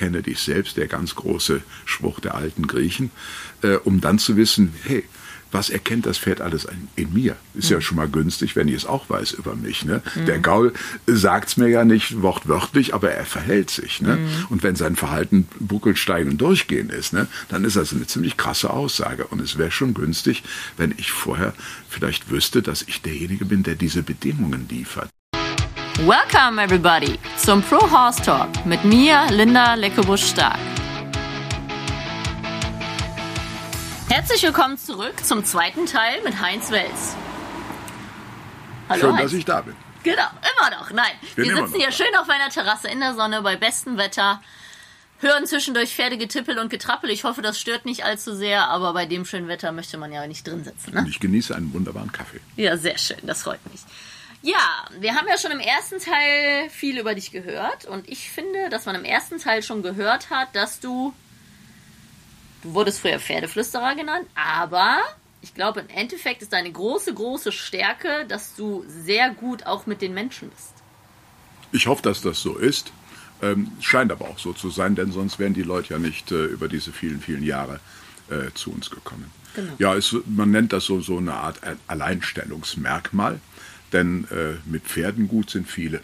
erkenne dich selbst, der ganz große Spruch der alten Griechen, äh, um dann zu wissen, hey, was erkennt das Pferd alles in, mir? Ist mhm. ja schon mal günstig, wenn ich es auch weiß über mich. Ne? Mhm. Der Gaul sagt's mir ja nicht wortwörtlich, aber er verhält sich. Ne? Mhm. Und wenn sein Verhalten buckelstein und durchgehen ist, ne, dann ist das eine ziemlich krasse Aussage. Und es wäre schon günstig, wenn ich vorher vielleicht wüsste, dass ich derjenige bin, der diese Bedingungen liefert. Welcome everybody zum Pro Horse Talk mit mir, Linda Leckebusch-Stark. Herzlich willkommen zurück zum zweiten Teil mit Heinz Wels. Hallo Schön, Heinz. dass ich da bin. Genau, immer noch. Nein, wir sitzen hier schön auf meiner Terrasse in der Sonne bei bestem Wetter. Hören zwischendurch Pferdegetippel und Getrappel. Ich hoffe, das stört nicht allzu sehr, aber bei dem schönen Wetter möchte man ja nicht drin sitzen. Ne? Und ich genieße einen wunderbaren Kaffee. Ja, sehr schön, das freut mich. Ja, wir haben ja schon im ersten Teil viel über dich gehört und ich finde, dass man im ersten Teil schon gehört hat, dass du Du wurdest früher Pferdeflüsterer genannt, aber ich glaube, im Endeffekt ist deine große, große Stärke, dass du sehr gut auch mit den Menschen bist. Ich hoffe, dass das so ist. Ähm, scheint aber auch so zu sein, denn sonst wären die Leute ja nicht äh, über diese vielen, vielen Jahre äh, zu uns gekommen. Genau. Ja, es, man nennt das so, so eine Art Alleinstellungsmerkmal, denn äh, mit Pferden gut sind viele.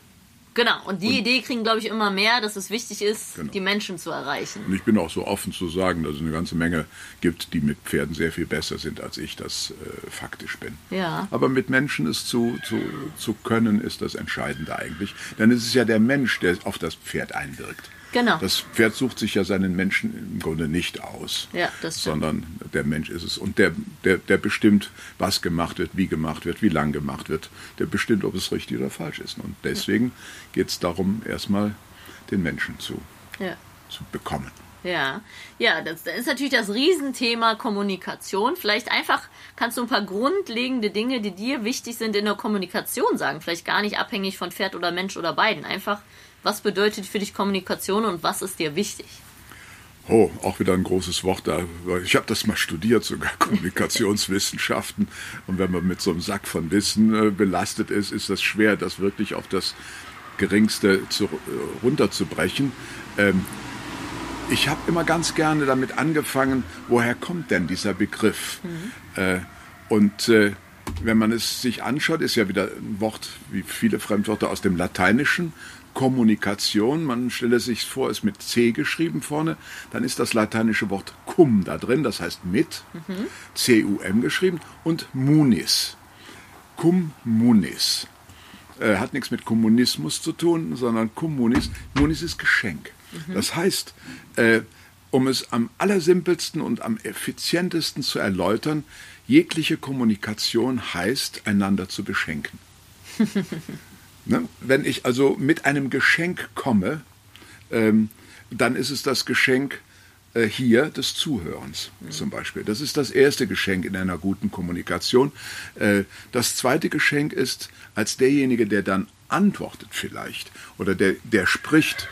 Genau, und die und, Idee kriegen, glaube ich, immer mehr, dass es wichtig ist, genau. die Menschen zu erreichen. Und ich bin auch so offen zu sagen, dass es eine ganze Menge gibt, die mit Pferden sehr viel besser sind, als ich das äh, faktisch bin. Ja. Aber mit Menschen es zu, zu, zu können, ist das Entscheidende eigentlich. Denn es ist ja der Mensch, der auf das Pferd einwirkt. Genau. Das Pferd sucht sich ja seinen Menschen im Grunde nicht aus, ja, sondern der Mensch ist es. Und der, der, der bestimmt, was gemacht wird, wie gemacht wird, wie lang gemacht wird. Der bestimmt, ob es richtig oder falsch ist. Und deswegen geht es darum, erstmal den Menschen zu, ja. zu bekommen. Ja, ja, das, ist natürlich das Riesenthema Kommunikation. Vielleicht einfach kannst du ein paar grundlegende Dinge, die dir wichtig sind in der Kommunikation sagen. Vielleicht gar nicht abhängig von Pferd oder Mensch oder beiden. Einfach was bedeutet für dich Kommunikation und was ist dir wichtig? Oh, auch wieder ein großes Wort da. Ich habe das mal studiert, sogar Kommunikationswissenschaften. Und wenn man mit so einem Sack von Wissen äh, belastet ist, ist das schwer, das wirklich auf das Geringste zu, äh, runterzubrechen. Ähm, ich habe immer ganz gerne damit angefangen, woher kommt denn dieser Begriff? Mhm. Äh, und äh, wenn man es sich anschaut, ist ja wieder ein Wort wie viele Fremdwörter aus dem Lateinischen. Kommunikation, man stelle sich vor, ist mit C geschrieben vorne, dann ist das lateinische Wort cum da drin, das heißt mit, mhm. C-U-M geschrieben, und munis. Cum munis. Äh, hat nichts mit Kommunismus zu tun, sondern cum munis. Munis ist Geschenk. Mhm. Das heißt, äh, um es am allersimpelsten und am effizientesten zu erläutern, jegliche Kommunikation heißt, einander zu beschenken. Ne? Wenn ich also mit einem Geschenk komme, ähm, dann ist es das Geschenk äh, hier des Zuhörens mhm. zum Beispiel. Das ist das erste Geschenk in einer guten Kommunikation. Äh, das zweite Geschenk ist, als derjenige, der dann antwortet vielleicht oder der, der spricht,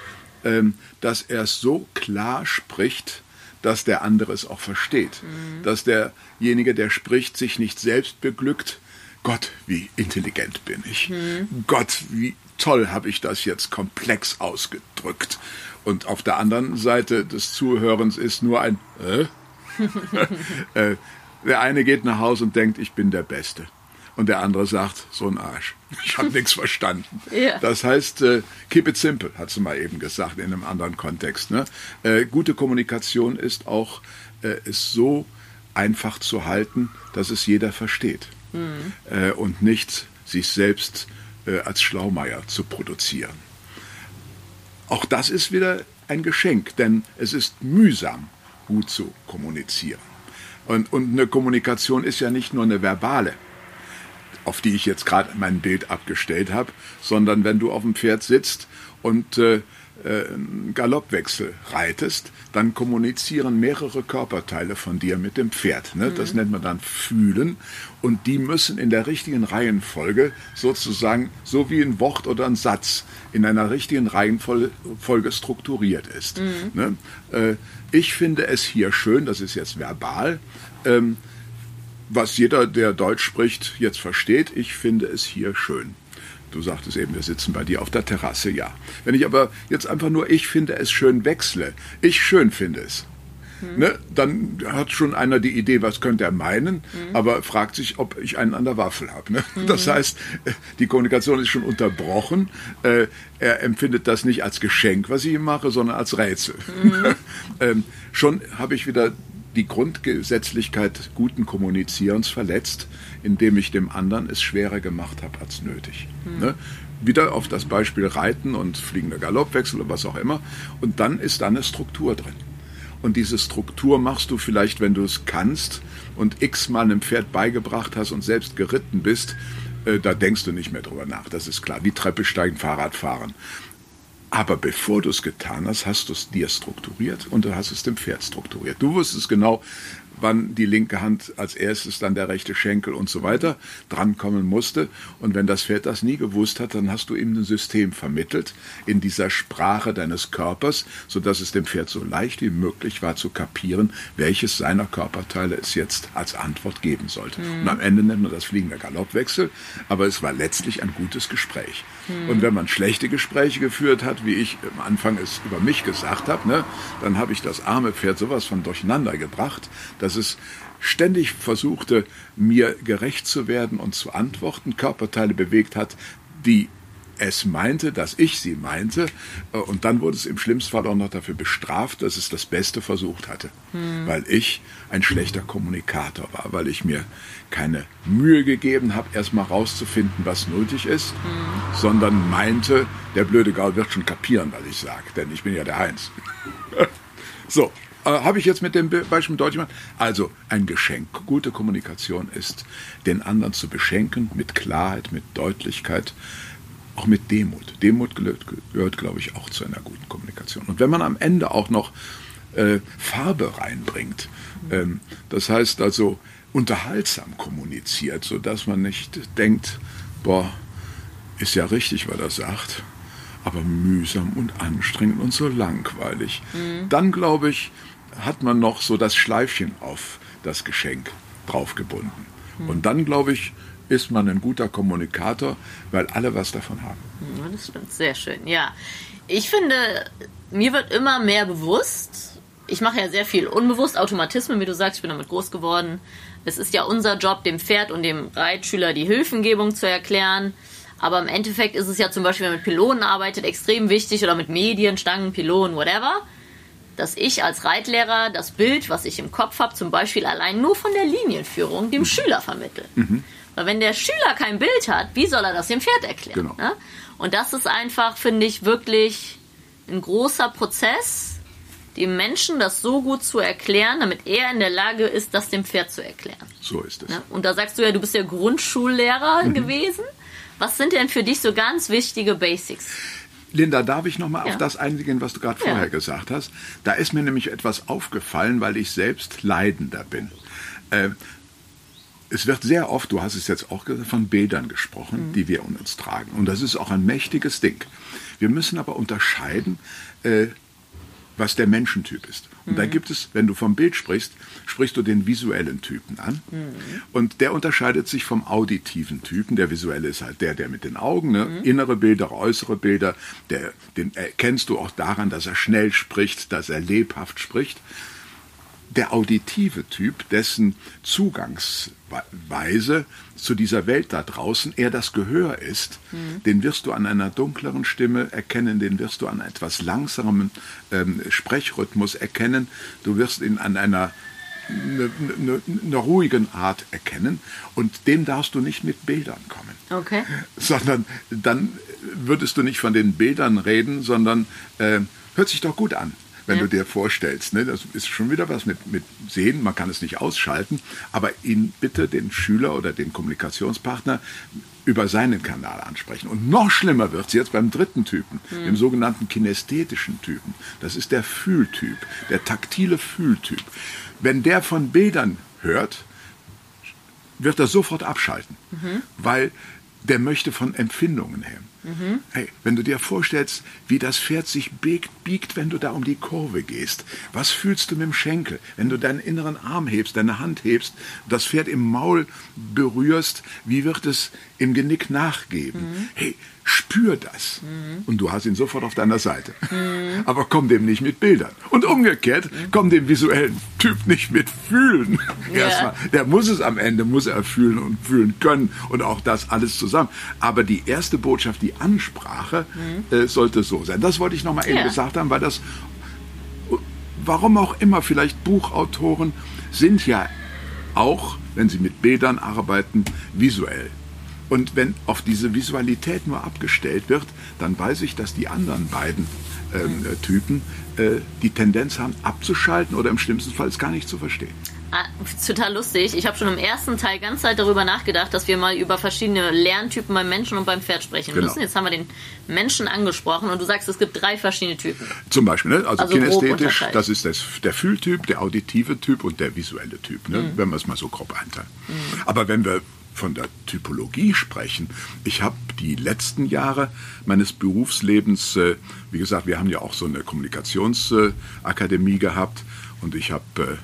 dass er es so klar spricht, dass der andere es auch versteht. Mhm. Dass derjenige, der spricht, sich nicht selbst beglückt, Gott, wie intelligent bin ich. Mhm. Gott, wie toll habe ich das jetzt komplex ausgedrückt. Und auf der anderen Seite des Zuhörens ist nur ein äh? äh, Der eine geht nach Hause und denkt, ich bin der Beste. Und der andere sagt, so ein Arsch. Ich habe nichts verstanden. Ja. Das heißt, äh, keep it simple, hat sie mal eben gesagt in einem anderen Kontext. Ne? Äh, gute Kommunikation ist auch, äh, ist so einfach zu halten, dass es jeder versteht mhm. und nicht sich selbst äh, als Schlaumeier zu produzieren. Auch das ist wieder ein Geschenk, denn es ist mühsam, gut zu kommunizieren. Und, und eine Kommunikation ist ja nicht nur eine verbale, auf die ich jetzt gerade mein Bild abgestellt habe, sondern wenn du auf dem Pferd sitzt und äh, äh, Galoppwechsel reitest, dann kommunizieren mehrere Körperteile von dir mit dem Pferd. Ne? Das mhm. nennt man dann Fühlen. Und die müssen in der richtigen Reihenfolge sozusagen, so wie ein Wort oder ein Satz, in einer richtigen Reihenfolge strukturiert ist. Mhm. Ne? Äh, ich finde es hier schön, das ist jetzt verbal, ähm, was jeder, der Deutsch spricht, jetzt versteht. Ich finde es hier schön Du sagtest eben, wir sitzen bei dir auf der Terrasse, ja. Wenn ich aber jetzt einfach nur ich finde es schön wechsle, ich schön finde es, mhm. ne, dann hat schon einer die Idee, was könnte er meinen, mhm. aber fragt sich, ob ich einen an der Waffel habe. Ne? Mhm. Das heißt, die Kommunikation ist schon unterbrochen. Äh, er empfindet das nicht als Geschenk, was ich ihm mache, sondern als Rätsel. Mhm. ähm, schon habe ich wieder die Grundgesetzlichkeit guten Kommunizierens verletzt, indem ich dem anderen es schwerer gemacht habe als nötig. Mhm. Ne? Wieder auf das Beispiel Reiten und fliegender Galoppwechsel oder was auch immer. Und dann ist da eine Struktur drin. Und diese Struktur machst du vielleicht, wenn du es kannst und x-mal einem Pferd beigebracht hast und selbst geritten bist, äh, da denkst du nicht mehr drüber nach. Das ist klar. Wie Treppe steigen, Fahrrad fahren. Aber bevor du es getan hast, hast du es dir strukturiert und du hast es dem Pferd strukturiert. Du wusstest genau, wann die linke Hand als erstes, dann der rechte Schenkel und so weiter drankommen musste. Und wenn das Pferd das nie gewusst hat, dann hast du ihm ein System vermittelt in dieser Sprache deines Körpers, sodass es dem Pferd so leicht wie möglich war zu kapieren, welches seiner Körperteile es jetzt als Antwort geben sollte. Mhm. Und am Ende nennt man das fliegender Galoppwechsel, aber es war letztlich ein gutes Gespräch. Mhm. Und wenn man schlechte Gespräche geführt hat, wie ich am Anfang es über mich gesagt habe, ne, dann habe ich das arme Pferd sowas von durcheinander gebracht, dass es ständig versuchte, mir gerecht zu werden und zu antworten, Körperteile bewegt hat, die es meinte, dass ich sie meinte, äh, und dann wurde es im schlimmsten Fall auch noch dafür bestraft, dass es das Beste versucht hatte, hm. weil ich ein schlechter Kommunikator war, weil ich mir keine Mühe gegeben habe, erstmal rauszufinden, was nötig ist, hm. sondern meinte, der blöde Gaul wird schon kapieren, was ich sage, denn ich bin ja der Heinz. so, äh, habe ich jetzt mit dem Beispiel deutlich gemacht? Also ein Geschenk. Gute Kommunikation ist, den anderen zu beschenken mit Klarheit, mit Deutlichkeit, auch mit Demut. Demut gehört, glaube ich, auch zu einer guten Kommunikation. Und wenn man am Ende auch noch äh, Farbe reinbringt, ähm, das heißt also unterhaltsam kommuniziert, sodass man nicht denkt, boah, ist ja richtig, was er sagt, aber mühsam und anstrengend und so langweilig. Mhm. Dann glaube ich, hat man noch so das Schleifchen auf das Geschenk draufgebunden. Mhm. Und dann, glaube ich, ist man ein guter Kommunikator, weil alle was davon haben. Das stimmt, sehr schön. Ja, ich finde, mir wird immer mehr bewusst, ich mache ja sehr viel unbewusst, Automatismen, wie du sagst, ich bin damit groß geworden. Es ist ja unser Job, dem Pferd und dem Reitschüler die Hilfengebung zu erklären. Aber im Endeffekt ist es ja zum Beispiel, wenn man mit Pylonen arbeitet, extrem wichtig oder mit Medien, Stangen, Pylonen, whatever, dass ich als Reitlehrer das Bild, was ich im Kopf habe, zum Beispiel allein nur von der Linienführung dem mhm. Schüler vermittle. Mhm. Weil wenn der Schüler kein Bild hat, wie soll er das dem Pferd erklären? Genau. Ne? Und das ist einfach, finde ich, wirklich ein großer Prozess, dem Menschen das so gut zu erklären, damit er in der Lage ist, das dem Pferd zu erklären. So ist es. Ne? Und da sagst du ja, du bist ja Grundschullehrer mhm. gewesen. Was sind denn für dich so ganz wichtige Basics? Linda, darf ich noch mal ja. auf das eingehen, was du gerade ja. vorher gesagt hast? Da ist mir nämlich etwas aufgefallen, weil ich selbst Leidender bin. Äh, es wird sehr oft, du hast es jetzt auch gesagt, von Bildern gesprochen, mhm. die wir in uns tragen. Und das ist auch ein mächtiges Ding. Wir müssen aber unterscheiden, äh, was der Menschentyp ist. Und mhm. da gibt es, wenn du vom Bild sprichst, sprichst du den visuellen Typen an. Mhm. Und der unterscheidet sich vom auditiven Typen. Der visuelle ist halt der, der mit den Augen, ne? Mhm. innere Bilder, äußere Bilder, der, den erkennst du auch daran, dass er schnell spricht, dass er lebhaft spricht der auditive Typ, dessen Zugangsweise zu dieser Welt da draußen eher das Gehör ist, mhm. den wirst du an einer dunkleren Stimme erkennen, den wirst du an etwas langsamen ähm, Sprechrhythmus erkennen, du wirst ihn an einer eine, eine, eine ruhigen Art erkennen und dem darfst du nicht mit Bildern kommen. Okay. Sondern dann würdest du nicht von den Bildern reden, sondern äh, hört sich doch gut an wenn ja. du dir vorstellst. Ne? Das ist schon wieder was mit, mit Sehen, man kann es nicht ausschalten, aber ihn bitte den Schüler oder den Kommunikationspartner über seinen Kanal ansprechen. Und noch schlimmer wird es jetzt beim dritten Typen, mhm. dem sogenannten kinästhetischen Typen. Das ist der Fühltyp, der taktile Fühltyp. Wenn der von Bildern hört, wird er sofort abschalten, mhm. weil der möchte von Empfindungen her. Mhm. Hey, wenn du dir vorstellst, wie das Pferd sich biegt, biegt, wenn du da um die Kurve gehst, was fühlst du mit dem Schenkel, wenn du deinen inneren Arm hebst, deine Hand hebst, das Pferd im Maul berührst, wie wird es im Genick nachgeben? Mhm. Hey, spür das. Mhm. Und du hast ihn sofort auf deiner Seite. Mhm. Aber komm dem nicht mit Bildern. Und umgekehrt, mhm. komm dem visuellen Typ nicht mit Fühlen. Ja. Erstmal, der muss es am Ende, muss er fühlen und fühlen können und auch das alles zusammen. Aber die erste Botschaft, die Ansprache, äh, sollte so sein. Das wollte ich nochmal eben ja. gesagt haben, weil das, warum auch immer, vielleicht Buchautoren sind ja auch, wenn sie mit Bildern arbeiten, visuell. Und wenn auf diese Visualität nur abgestellt wird, dann weiß ich, dass die anderen beiden ähm, äh, Typen äh, die Tendenz haben, abzuschalten oder im schlimmsten Fall es gar nicht zu verstehen. Ah, total lustig. Ich habe schon im ersten Teil ganz Zeit darüber nachgedacht, dass wir mal über verschiedene Lerntypen beim Menschen und beim Pferd sprechen genau. müssen. Jetzt haben wir den Menschen angesprochen und du sagst, es gibt drei verschiedene Typen. Zum Beispiel, ne? also, also kinästhetisch, das ist das, der Fühltyp, der auditive Typ und der visuelle Typ, ne? mhm. wenn wir es mal so grob einteilen. Mhm. Aber wenn wir von der Typologie sprechen. Ich habe die letzten Jahre meines Berufslebens, äh, wie gesagt, wir haben ja auch so eine Kommunikationsakademie gehabt und ich habe äh,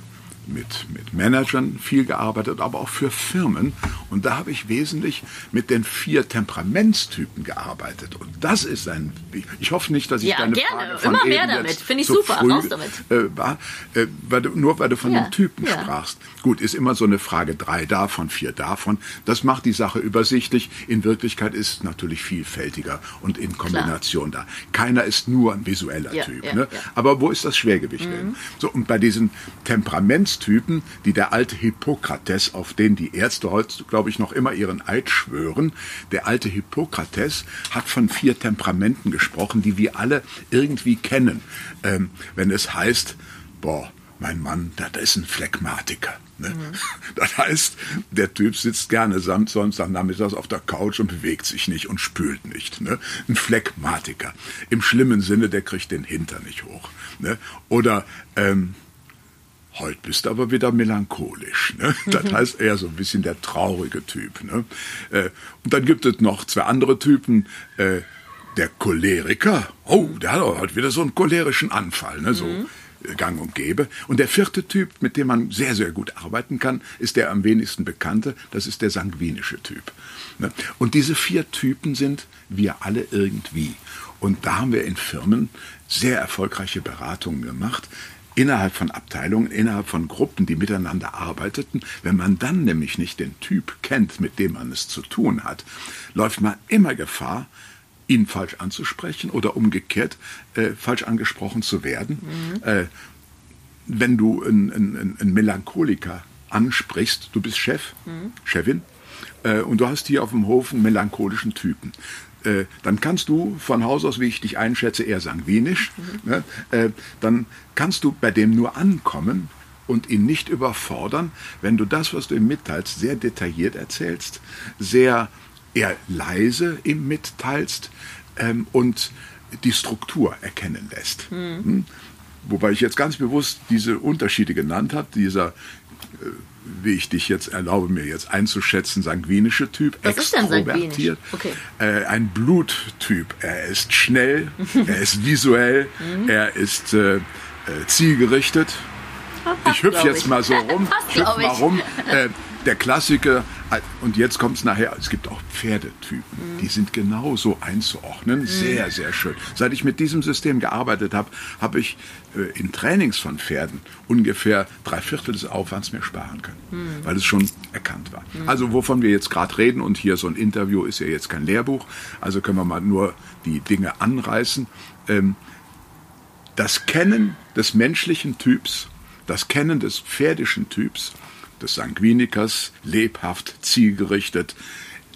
mit, mit Managern viel gearbeitet, aber auch für Firmen. Und da habe ich wesentlich mit den vier Temperamentstypen gearbeitet. Und das ist ein. Ich hoffe nicht, dass ich ja, deine gerne. Frage von Immer mehr damit. Finde ich so super. Früh, Raus damit. Äh, war, äh, weil du, nur weil du von ja, den Typen ja. sprachst. Gut, ist immer so eine Frage, drei davon, vier davon. Das macht die Sache übersichtlich. In Wirklichkeit ist es natürlich vielfältiger und in Kombination Klar. da. Keiner ist nur ein visueller ja, Typ. ne? Aber wo ist das Schwergewicht mhm. denn? So, und bei diesen Temperaments Typen, die der alte Hippokrates, auf den die Ärzte heute, glaube ich, noch immer ihren Eid schwören, der alte Hippokrates hat von vier Temperamenten gesprochen, die wir alle irgendwie kennen. Ähm, wenn es heißt, boah, mein Mann, das ist ein Phlegmatiker. Ne? Mhm. Das heißt, der Typ sitzt gerne Samstag nachmittags auf der Couch und bewegt sich nicht und spült nicht. Ne? Ein Phlegmatiker. Im schlimmen Sinne, der kriegt den Hintern nicht hoch. Ne? Oder ähm, Heute bist du aber wieder melancholisch. Ne? Das mhm. heißt eher so ein bisschen der traurige Typ. Ne? Äh, und dann gibt es noch zwei andere Typen. Äh, der Choleriker, oh, der hat halt wieder so einen cholerischen Anfall, ne? so mhm. gang und gäbe. Und der vierte Typ, mit dem man sehr, sehr gut arbeiten kann, ist der am wenigsten bekannte, das ist der sanguinische Typ. Ne? Und diese vier Typen sind wir alle irgendwie. Und da haben wir in Firmen sehr erfolgreiche Beratungen gemacht, innerhalb von Abteilungen, innerhalb von Gruppen, die miteinander arbeiteten. Wenn man dann nämlich nicht den Typ kennt, mit dem man es zu tun hat, läuft man immer Gefahr, ihn falsch anzusprechen oder umgekehrt äh, falsch angesprochen zu werden. Mhm. Äh, wenn du einen, einen, einen Melancholiker ansprichst, du bist Chef, mhm. Chefin, äh, und du hast hier auf dem Hof einen melancholischen Typen. Äh, dann kannst du von Haus aus, wie ich dich einschätze, eher sanguinisch, mhm. ne? äh, dann kannst du bei dem nur ankommen und ihn nicht überfordern, wenn du das, was du ihm mitteilst, sehr detailliert erzählst, sehr eher leise ihm mitteilst ähm, und die Struktur erkennen lässt. Mhm. Hm? Wobei ich jetzt ganz bewusst diese Unterschiede genannt habe, dieser äh, wie ich dich jetzt erlaube, mir jetzt einzuschätzen, sanguinische Typ, Was extrovertiert, okay. äh, ein Bluttyp. Er ist schnell, er ist visuell, mhm. er ist äh, äh, zielgerichtet. Ich hüpfe jetzt mal so rum, hüpf mal rum. Äh, der Klassiker, und jetzt kommt es nachher, es gibt auch Pferdetypen, mhm. die sind genauso einzuordnen, mhm. sehr, sehr schön. Seit ich mit diesem System gearbeitet habe, habe ich äh, in Trainings von Pferden ungefähr drei Viertel des Aufwands mehr sparen können, mhm. weil es schon erkannt war. Mhm. Also wovon wir jetzt gerade reden, und hier so ein Interview ist ja jetzt kein Lehrbuch, also können wir mal nur die Dinge anreißen. Ähm, das Kennen des menschlichen Typs, das Kennen des pferdischen Typs, des Sanguinikers, lebhaft, zielgerichtet,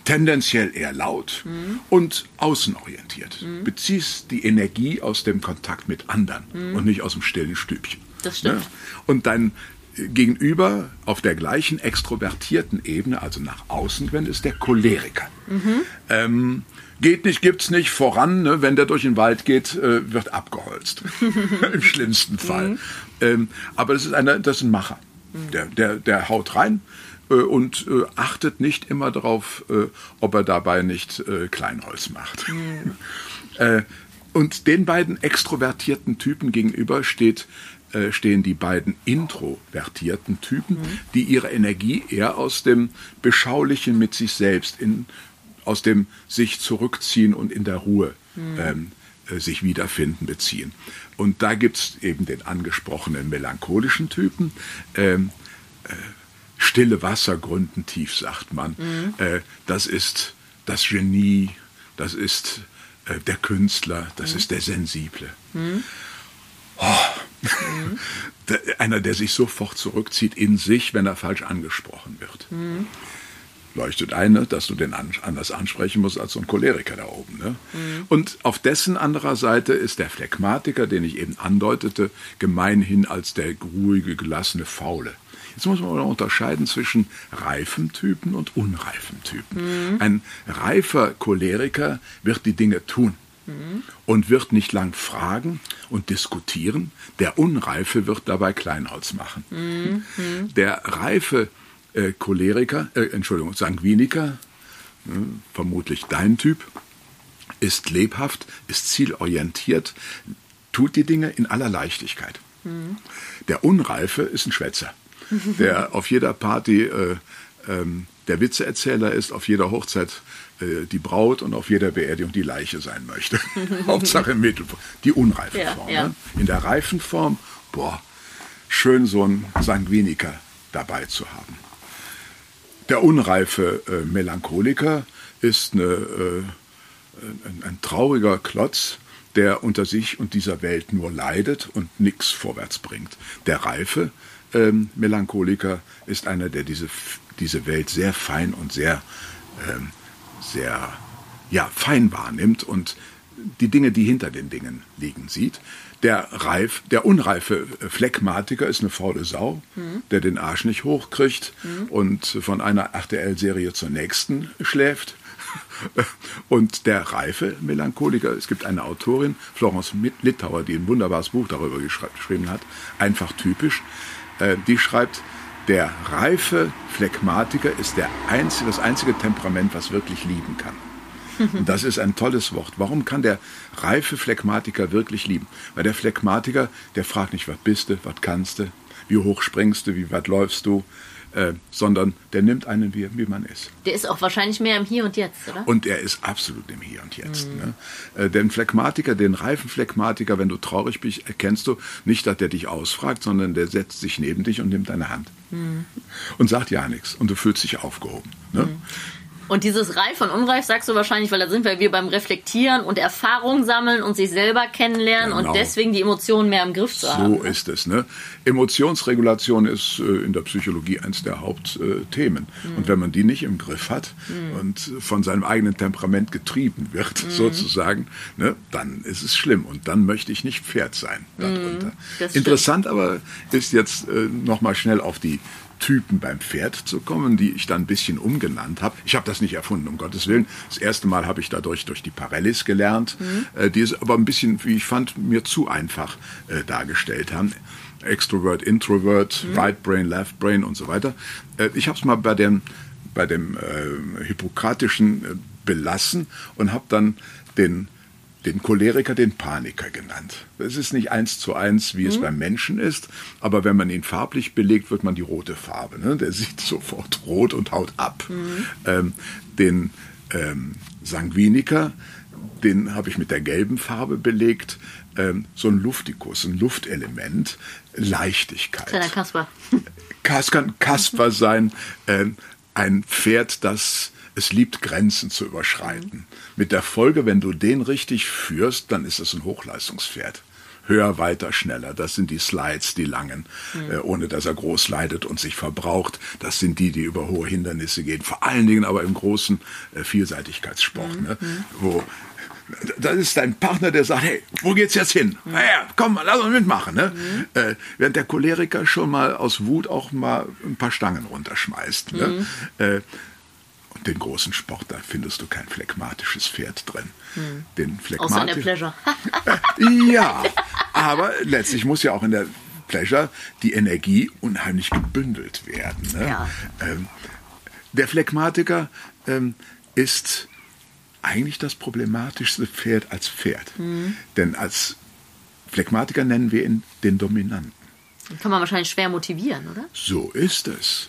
tendenziell eher laut mhm. und außenorientiert. Mhm. Beziehst die Energie aus dem Kontakt mit anderen mhm. und nicht aus dem stillen Stübchen. Das stimmt. Ja? Und dein Gegenüber auf der gleichen extrovertierten Ebene, also nach außen wenn ist der Choleriker. Mhm. Ähm, geht nicht, gibt's nicht, voran, ne? wenn der durch den Wald geht, äh, wird abgeholzt. Im schlimmsten Fall. Mhm. Ähm, aber das ist, einer, das ist ein Macher. Der, der, der haut rein, äh, und äh, achtet nicht immer darauf, äh, ob er dabei nicht äh, Kleinholz macht. Mhm. und den beiden extrovertierten Typen gegenüber steht stehen die beiden introvertierten Typen, mhm. die ihre Energie eher aus dem Beschaulichen mit sich selbst, in, aus dem sich zurückziehen und in der Ruhe mhm. ähm, äh, sich wiederfinden beziehen. Und da gibt es eben den angesprochenen melancholischen Typen. Ähm, äh, stille Wasser gründen tief, sagt man. Mhm. Äh, das ist das Genie, das ist äh, der Künstler, das mhm. ist der Sensible. Mhm. Oh. Einer, der sich sofort zurückzieht in sich, wenn er falsch angesprochen wird. Mhm. Leuchtet ein, ne, dass du den anders ansprechen musst als so ein Choleriker da oben. Ne? Mhm. Und auf dessen anderer Seite ist der Phlegmatiker, den ich eben andeutete, gemeinhin als der ruhige, gelassene Faule. Jetzt muss man aber unterscheiden zwischen reifen Typen und unreifen Typen. Mhm. Ein reifer Choleriker wird die Dinge tun mhm. und wird nicht lang fragen und diskutieren. Der Unreife wird dabei Kleinholz machen. Mhm. Der reife äh, Choleriker, äh, Entschuldigung, Sanguiniker, äh, vermutlich dein Typ, ist lebhaft, ist zielorientiert, tut die Dinge in aller Leichtigkeit. Mhm. Der Unreife ist ein Schwätzer, der auf jeder Party äh, ähm, der Witzeerzähler ist, auf jeder Hochzeit äh, die Braut und auf jeder Beerdigung die Leiche sein möchte. Hauptsache im Mittelpunkt. Die unreife ja, Form. Ja. Ne? In der reifen Form, boah, schön so ein Sanguiniker dabei zu haben. Der unreife äh, Melancholiker ist eine, äh, ein, ein trauriger Klotz, der unter sich und dieser Welt nur leidet und nichts vorwärts bringt. Der reife ähm, Melancholiker ist einer, der diese, diese Welt sehr fein und sehr, ähm, sehr ja, fein wahrnimmt und die Dinge, die hinter den Dingen liegen, sieht. Der, reif, der unreife Phlegmatiker ist eine faule Sau, mhm. der den Arsch nicht hochkriegt mhm. und von einer RTL-Serie zur nächsten schläft. Und der reife Melancholiker, es gibt eine Autorin, Florence Littauer, die ein wunderbares Buch darüber geschrieben hat, einfach typisch, äh, die schreibt, der reife Phlegmatiker ist der einzige, das einzige Temperament, was wirklich lieben kann. Und das ist ein tolles Wort. Warum kann der reife Phlegmatiker wirklich lieben? Weil der Phlegmatiker, der fragt nicht, was bist du, was kannst du, wie hoch springst du, wie weit läufst du, äh, sondern der nimmt einen, wie, wie man ist. Der ist auch wahrscheinlich mehr im Hier und Jetzt, oder? Und er ist absolut im Hier und Jetzt. Mhm. Ne? Äh, den Phlegmatiker, den reifen Phlegmatiker, wenn du traurig bist, erkennst du nicht, dass der dich ausfragt, sondern der setzt sich neben dich und nimmt deine Hand. Mhm. Und sagt ja nichts. Und du fühlst dich aufgehoben. Ne? Mhm. Und dieses reif und unreif sagst du wahrscheinlich, weil da sind wir beim Reflektieren und Erfahrung sammeln und sich selber kennenlernen genau. und deswegen die Emotionen mehr im Griff zu so haben. So ist es. Ne? Emotionsregulation ist äh, in der Psychologie eines der Hauptthemen. Mhm. Und wenn man die nicht im Griff hat mhm. und von seinem eigenen Temperament getrieben wird, mhm. sozusagen, ne, dann ist es schlimm. Und dann möchte ich nicht Pferd sein darunter. Mhm. Interessant aber ist jetzt äh, nochmal schnell auf die Typen beim Pferd zu kommen, die ich dann ein bisschen umgenannt habe. Ich habe das nicht erfunden, um Gottes Willen. Das erste Mal habe ich dadurch durch die Parellis gelernt, mhm. äh, die es aber ein bisschen, wie ich fand, mir zu einfach äh, dargestellt haben. Extrovert, Introvert, mhm. Right Brain, Left Brain und so weiter. Äh, ich habe es mal bei dem, bei dem äh, Hippokratischen äh, belassen und habe dann den den Choleriker den Paniker genannt. Es ist nicht eins zu eins, wie es mhm. beim Menschen ist, aber wenn man ihn farblich belegt, wird man die rote Farbe. Ne? Der sieht sofort rot und haut ab. Mhm. Ähm, den ähm, Sanguiniker, den habe ich mit der gelben Farbe belegt. Ähm, so ein Luftikus, ein Luftelement, Leichtigkeit. Kleiner Kasper. Es kann Kasper sein, äh, ein Pferd, das es liebt Grenzen zu überschreiten. Mit der Folge, wenn du den richtig führst, dann ist es ein Hochleistungspferd. Höher, weiter, schneller. Das sind die Slides, die langen, mhm. äh, ohne dass er groß leidet und sich verbraucht. Das sind die, die über hohe Hindernisse gehen. Vor allen Dingen aber im großen äh, Vielseitigkeitssport, mhm. ne? Hm. wo das ist dein Partner, der sagt, hey, wo geht's jetzt hin? Mhm. Ja, komm, lass uns mitmachen. Ne? Mhm. Äh, während der Choleriker schon mal aus Wut auch mal ein paar Stangen runterschmeißt. Ne? Mhm. Äh, den großen Sport, da findest du kein phlegmatisches Pferd drin. Hm. Den Außer in der Pleasure. ja, aber letztlich muss ja auch in der Pleasure die Energie unheimlich gebündelt werden. Ne? Ja. Ähm, der Phlegmatiker ähm, ist eigentlich das problematischste Pferd als Pferd. Denn als Phlegmatiker nennen wir ihn den Dominanten. Den kann man wahrscheinlich schwer motivieren, oder? So ist es.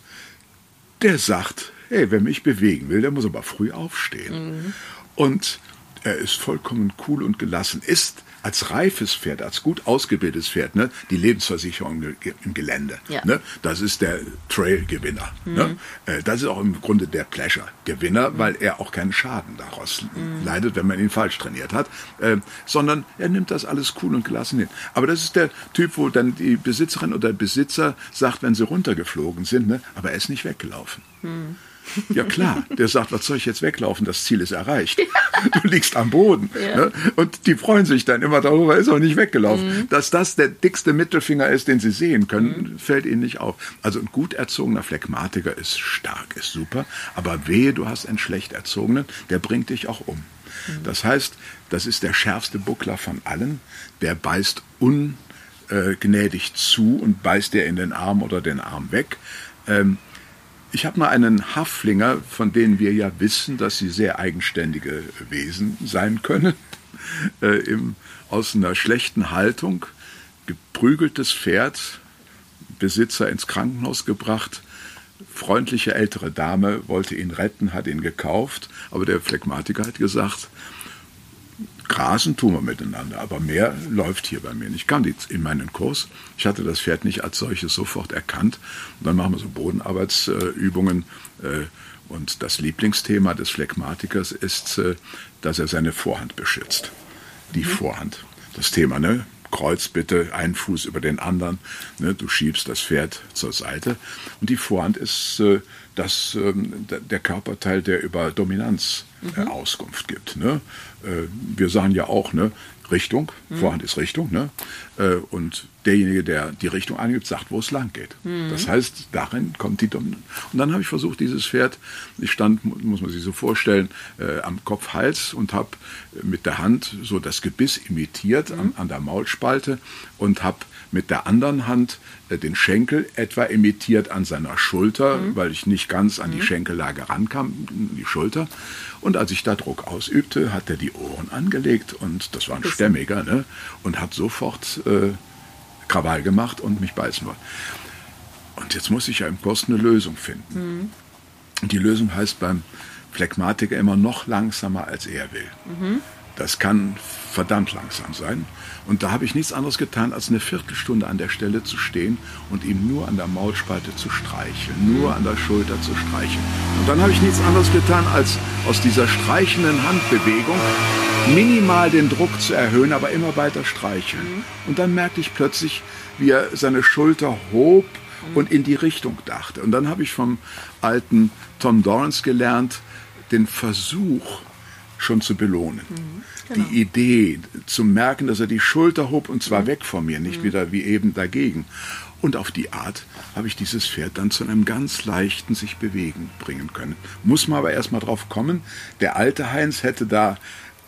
Der sagt, hey, wer mich bewegen will, der muss aber früh aufstehen. Und er ist vollkommen cool und gelassen, ist als reifes Pferd, als gut ausgebildetes Pferd, ne, die Lebensversicherung im Gelände. Ja. Ne, das ist der Trail-Gewinner. Ne? Äh, Das ist auch im Grunde der Pleasure-Gewinner, weil er auch keinen Schaden daraus leidet, wenn man ihn falsch trainiert hat, äh, sondern er nimmt das alles cool und gelassen hin. Aber das ist der Typ, wo dann die Besitzerin oder der Besitzer sagt, wenn sie runtergeflogen sind, ne, aber er ist nicht weggelaufen. Ja klar, der sagt, was soll ich jetzt weglaufen? Das Ziel ist erreicht. Du liegst am Boden. Ne? Und die freuen sich dann immer darüber, ist auch nicht weggelaufen. Dass das der dickste Mittelfinger ist, den sie sehen können, fällt ihnen nicht auf. Also ein gut erzogener Phlegmatiker ist stark, ist super, aber wehe, du hast einen schlecht erzogenen, der bringt dich auch um. Das heißt, das ist der schärfste Buckler von allen, der beißt ungnädig zu und beißt dir in den Arm oder den Arm weg. Ähm, ich habe mal einen Haflinger, von denen wir ja wissen, dass sie sehr eigenständige Wesen sein können, äh, im, aus einer schlechten Haltung, geprügeltes Pferd, Besitzer ins Krankenhaus gebracht, freundliche ältere Dame wollte ihn retten, hat ihn gekauft, aber der Phlegmatiker hat gesagt, Grasen tun wir miteinander, aber mehr läuft hier bei mir nicht. Ich kam die- in meinen Kurs. Ich hatte das Pferd nicht als solches sofort erkannt. Und dann machen wir so Bodenarbeitsübungen. äh, Und das Lieblingsthema des Phlegmatikers ist, äh, dass er seine Vorhand beschützt. Die Vorhand. Das Thema, ne? Kreuz bitte, ein Fuß über den anderen. Ne? Du schiebst das Pferd zur Seite. Und die Vorhand ist äh, das, ähm, der- Körperteil, der über Dominanz äh, Auskunft gibt. Ne? Äh, wir sagen ja auch, ne? Richtung, Vorhand ist Richtung, ne? Äh, und derjenige, der die Richtung angibt, sagt, wo es lang geht. Das heißt, darin kommt die Dominanz. Und dann habe ich versucht, dieses Pferd, ich stand, mu- muss man sich so vorstellen, äh, am Kopf-Hals und habe mit der Hand so das Gebiss imitiert an, an der Maulspalte und habe mit der anderen Hand äh, den Schenkel etwa imitiert an seiner Schulter, weil ich nicht ganz an die Schenkellage rankam, die Schulter. Und als ich da Druck ausübte, hat er die Ohren angelegt und das war ein Stämmiger, ne? Und hat sofort äh, Krawall gemacht und mich beißen wollen. Und jetzt muss ich ja im Kurs eine Lösung finden. Und die Lösung heißt beim Phlegmatiker immer noch langsamer, als er will. Das kann verdammt langsam sein. Und da habe ich nichts anderes getan, als eine Viertelstunde an der Stelle zu stehen und ihm nur an der Maulspalte zu streicheln, nur an der Schulter zu streicheln. Und dann habe ich nichts anderes getan, als aus dieser streichenden Handbewegung minimal den Druck zu erhöhen, aber immer weiter streicheln. Und dann merkte ich plötzlich, wie er seine Schulter hob und in die Richtung dachte. Und dann habe ich vom alten Tom Dorrance gelernt, den Versuch schon zu belohnen. Die Idee zu merken, dass er die Schulter hob und zwar weg von mir, nicht wieder wie eben dagegen. Und auf die Art habe ich dieses Pferd dann zu einem ganz leichten sich bewegen bringen können. Muss man aber erstmal drauf kommen. Der alte Heinz hätte da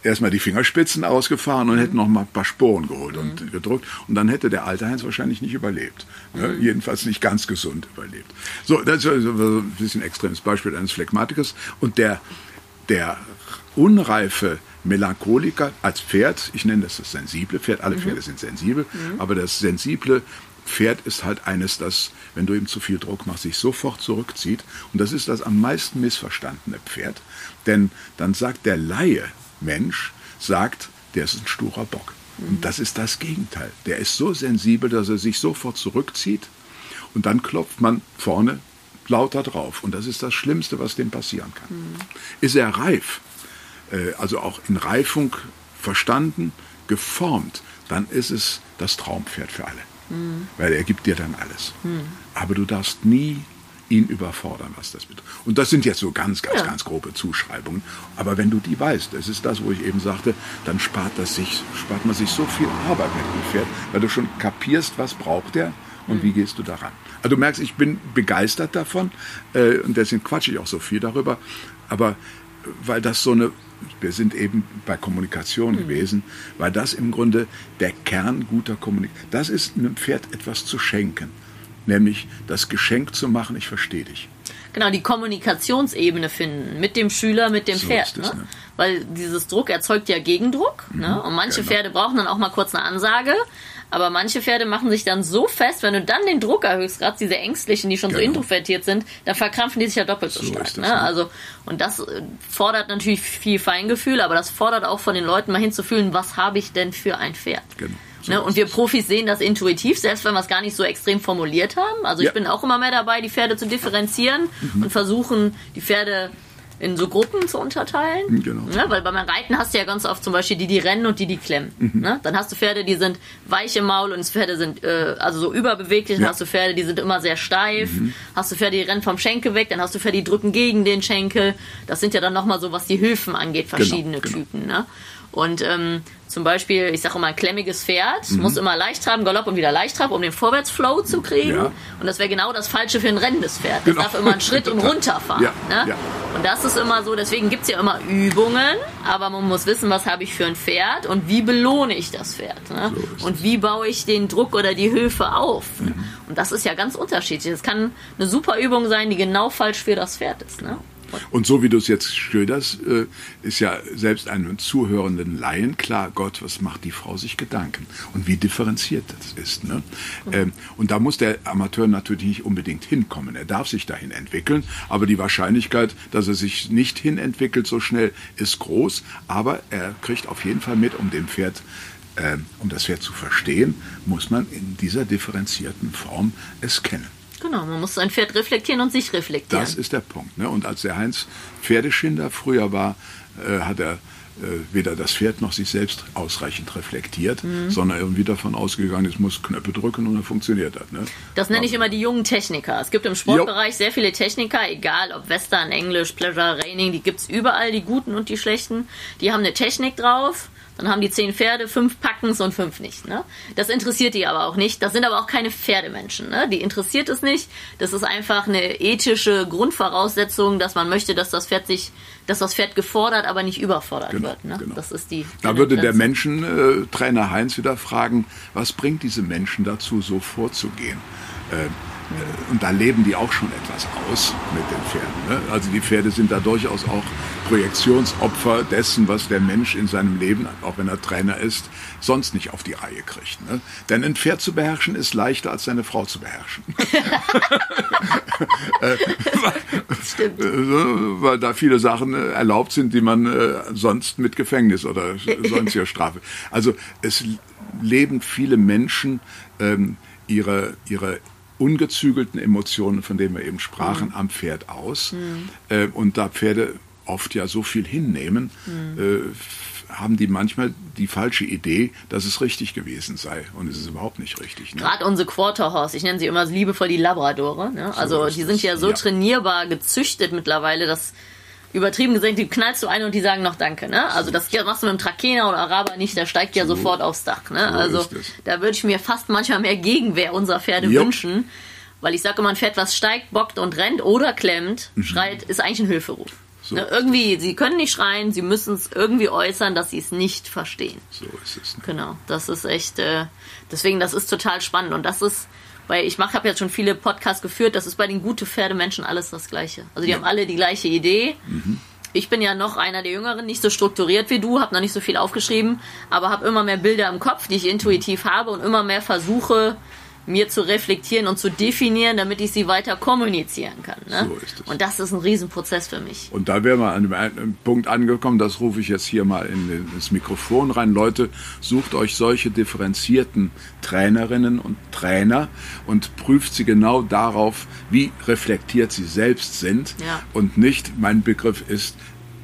erstmal die Fingerspitzen ausgefahren und hätte noch mal ein paar Sporen geholt und gedrückt. Und dann hätte der alte Heinz wahrscheinlich nicht überlebt. Ne? Jedenfalls nicht ganz gesund überlebt. So, das ist also ein bisschen extremes Beispiel eines Phlegmatikers. Und der, der unreife Melancholiker als Pferd, ich nenne das das sensible Pferd, alle Pferde sind sensibel, aber das sensible Pferd ist halt eines, das, wenn du ihm zu viel Druck machst, sich sofort zurückzieht. Und das ist das am meisten missverstandene Pferd. Denn dann sagt der Laie Mensch, sagt, der ist ein sturer Bock. Und das ist das Gegenteil. Der ist so sensibel, dass er sich sofort zurückzieht und dann klopft man vorne lauter drauf. Und das ist das Schlimmste, was dem passieren kann. Ist er reif, also auch in Reifung verstanden, geformt, dann ist es das Traumpferd für alle. Weil er gibt dir dann alles. Aber du darfst nie ihn überfordern, was das betrifft. Und das sind jetzt so ganz, ganz, Ja. ganz grobe Zuschreibungen. Aber wenn du die weißt, das ist das, wo ich eben sagte, dann spart, das sich, spart man sich so viel Arbeit mit dem Pferd, weil du schon kapierst, was braucht er und wie gehst du daran. Also du merkst, ich bin begeistert davon äh, und deswegen quatsche ich auch so viel darüber. Aber weil das so eine, wir sind eben bei Kommunikation mhm. gewesen, weil das im Grunde der Kern guter Kommunikation, das ist einem Pferd etwas zu schenken, nämlich das Geschenk zu machen, ich verstehe dich. Genau, die Kommunikationsebene finden mit dem Schüler, mit dem so Pferd. Es, ne? Ne? Weil dieses Druck erzeugt ja Gegendruck. Mhm, ne? Und manche genau. Pferde brauchen dann auch mal kurz eine Ansage. Aber manche Pferde machen sich dann so fest, wenn du dann den Druck erhöhst, gerade diese Ängstlichen, die schon genau. so introvertiert sind, dann verkrampfen die sich ja doppelt so, so stark. Das, ne? ne? Also, und das äh, fordert natürlich viel Feingefühl, aber das fordert auch von den Leuten mal hinzufühlen, was habe ich denn für ein Pferd? Genau. So ne? Und wir Profis sehen das intuitiv, selbst wenn wir es gar nicht so extrem formuliert haben. Also ja. ich bin auch immer mehr dabei, die Pferde zu differenzieren mhm. und versuchen, die Pferde in so Gruppen zu unterteilen. Mhm, genau. Ne? Weil beim Reiten hast du ja ganz oft zum Beispiel die, die rennen und die, die klemmen. Mhm. Ne? Dann hast du Pferde, die sind weich im Maul und Pferde sind äh, also so überbeweglich. Dann ja. hast du Pferde, die sind immer sehr steif. Mhm. Hast du Pferde, die rennen vom Schenkel weg. Dann hast du Pferde, die drücken gegen den Schenkel. Das sind ja dann nochmal so, was die Hilfen angeht, genau, verschiedene genau, Typen. Genau. Ne? Und ähm, zum Beispiel, ich sage immer, ein klemmiges Pferd mhm. muss immer leicht traben, Galopp und wieder leicht traben, um den Vorwärtsflow zu kriegen. Ja. Und das wäre genau das Falsche für ein rennendes Pferd. Das genau. darf immer einen Schritt und runterfahren. Ja. Ne? Ja. Und das ist immer so, deswegen gibt es ja immer Übungen, aber man muss wissen, was habe ich für ein Pferd und wie belohne ich das Pferd. Ne? So und wie baue ich den Druck oder die Hilfe auf. Mhm. Und das ist ja ganz unterschiedlich. Es kann eine super Übung sein, die genau falsch für das Pferd ist. Ne? Und so wie du es jetzt schilderst, äh, ist ja selbst einem zuhörenden Laien klar, Gott, was macht die Frau sich Gedanken? Und wie differenziert das ist. Ne? Mhm. Und da muss der Amateur natürlich nicht unbedingt hinkommen. Er darf sich dahin entwickeln, aber die Wahrscheinlichkeit, dass er sich nicht hinentwickelt so schnell, ist groß. Aber er kriegt auf jeden Fall mit, um dem Pferd ähm, um das Pferd zu verstehen, muss man in dieser differenzierten Form es kennen. Genau, man muss sein Pferd reflektieren und sich reflektieren. Das ist der Punkt. Ne? Und als der Heinz Pferdeschinder früher war, äh, hat er äh, weder das Pferd noch sich selbst ausreichend reflektiert, mhm. sondern irgendwie davon ausgegangen, es muss Knöpfe drücken und dann funktioniert das. Ne? Das nenne ich immer die jungen Techniker. Es gibt im Sportbereich jo. sehr viele Techniker, egal ob Western, Englisch, Pleasure, Raining, die gibt es überall, die guten und die schlechten. Die haben eine Technik drauf dann haben die zehn Pferde, fünf packen's und fünf nicht. Ne? Das interessiert die aber auch nicht. Das sind aber auch keine Pferdemenschen. Ne? Die interessiert es nicht. Das ist einfach eine ethische Grundvoraussetzung, dass man möchte, dass das Pferd sich, dass das Pferd gefordert, aber nicht überfordert genau, wird. Ne? Genau. Das ist die. Da würde der Menschentrainer Heinz wieder fragen, was bringt diese Menschen dazu, so vorzugehen? Äh, und da leben die auch schon etwas aus mit den Pferden. Ne? Also die Pferde sind da durchaus auch Projektionsopfer dessen, was der Mensch in seinem Leben, auch wenn er Trainer ist, sonst nicht auf die Reihe kriegt. Ne? Denn ein Pferd zu beherrschen ist leichter als seine Frau zu beherrschen. äh, Stimmt. Äh, weil da viele Sachen äh, erlaubt sind, die man äh, sonst mit Gefängnis oder sonstiger Strafe. Also es leben viele Menschen ähm, ihre, ihre ungezügelten Emotionen, von denen wir eben sprachen, mhm. am Pferd aus. Mhm. Äh, und da Pferde oft ja so viel hinnehmen, mhm. äh, haben die manchmal die falsche Idee, dass es richtig gewesen sei. Und es ist überhaupt nicht richtig. Ne? Gerade unsere Quarterhorse, ich nenne sie immer liebevoll die Labradore. Ne? So also die sind ja so ja. trainierbar gezüchtet mittlerweile, dass übertrieben gesagt, die knallst du ein und die sagen noch Danke. Ne? Also das machst du mit einem Trakehner oder Araber nicht, der steigt ja so, sofort aufs Dach. Ne? So also da würde ich mir fast manchmal mehr Gegenwehr unserer Pferde jo. wünschen. Weil ich sage immer, ein Pferd, was steigt, bockt und rennt oder klemmt, mhm. schreit, ist eigentlich ein Hilferuf. So. Ne, irgendwie, sie können nicht schreien, sie müssen es irgendwie äußern, dass sie es nicht verstehen. So ist es. Ne? Genau, das ist echt, äh, deswegen, das ist total spannend und das ist, weil ich mache, habe jetzt schon viele Podcasts geführt, das ist bei den gute Pferdemenschen alles das Gleiche. Also die ja. haben alle die gleiche Idee. Mhm. Ich bin ja noch einer der Jüngeren, nicht so strukturiert wie du, habe noch nicht so viel aufgeschrieben, aber habe immer mehr Bilder im Kopf, die ich intuitiv habe und immer mehr versuche, mir zu reflektieren und zu definieren, damit ich sie weiter kommunizieren kann. Ne? So ist es. Und das ist ein Riesenprozess für mich. Und da wären wir an einem Punkt angekommen, das rufe ich jetzt hier mal in das Mikrofon rein. Leute, sucht euch solche differenzierten Trainerinnen und Trainer und prüft sie genau darauf, wie reflektiert sie selbst sind ja. und nicht, mein Begriff ist,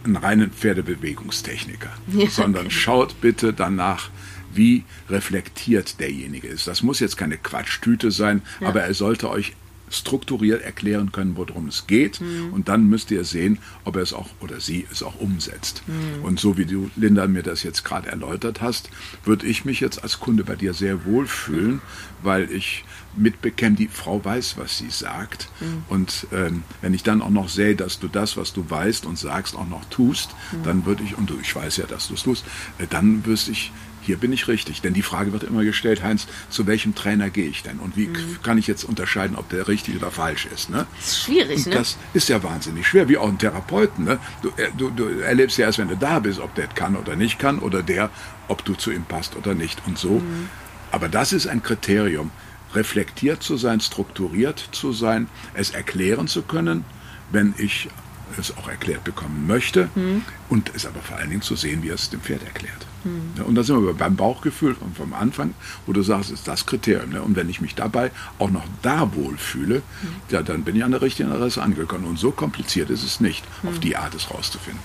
ein reinen Pferdebewegungstechniker, ja. sondern schaut bitte danach, wie reflektiert derjenige ist. Das muss jetzt keine Quatschtüte sein, ja. aber er sollte euch strukturiert erklären können, worum es geht. Mhm. Und dann müsst ihr sehen, ob er es auch oder sie es auch umsetzt. Mhm. Und so wie du, Linda, mir das jetzt gerade erläutert hast, würde ich mich jetzt als Kunde bei dir sehr wohl fühlen, weil ich mitbekäme, die Frau weiß, was sie sagt. Mhm. Und ähm, wenn ich dann auch noch sehe, dass du das, was du weißt und sagst, auch noch tust, mhm. dann würde ich, und du, ich weiß ja, dass du es tust, äh, dann wüsste ich, hier bin ich richtig. Denn die Frage wird immer gestellt, Heinz, zu welchem Trainer gehe ich denn? Und wie mhm. kann ich jetzt unterscheiden, ob der richtig oder falsch ist? Ne? Das ist schwierig, ne? Das ist ja wahnsinnig schwer, wie auch ein Therapeuten. Ne? Du, äh, du, du erlebst ja erst, wenn du da bist, ob der kann oder nicht kann oder der, ob du zu ihm passt oder nicht und so. Mhm. Aber das ist ein Kriterium, reflektiert zu sein, strukturiert zu sein, es erklären zu können, wenn ich es auch erklärt bekommen möchte mhm. und es aber vor allen Dingen zu sehen, wie er es dem Pferd erklärt. Mhm. Ja, und da sind wir beim Bauchgefühl von, vom Anfang, wo du sagst, ist das Kriterium. Ne? Und wenn ich mich dabei auch noch da wohlfühle, mhm. ja, dann bin ich an der richtigen Adresse angekommen. Und so kompliziert ist es nicht, auf die Art es rauszufinden.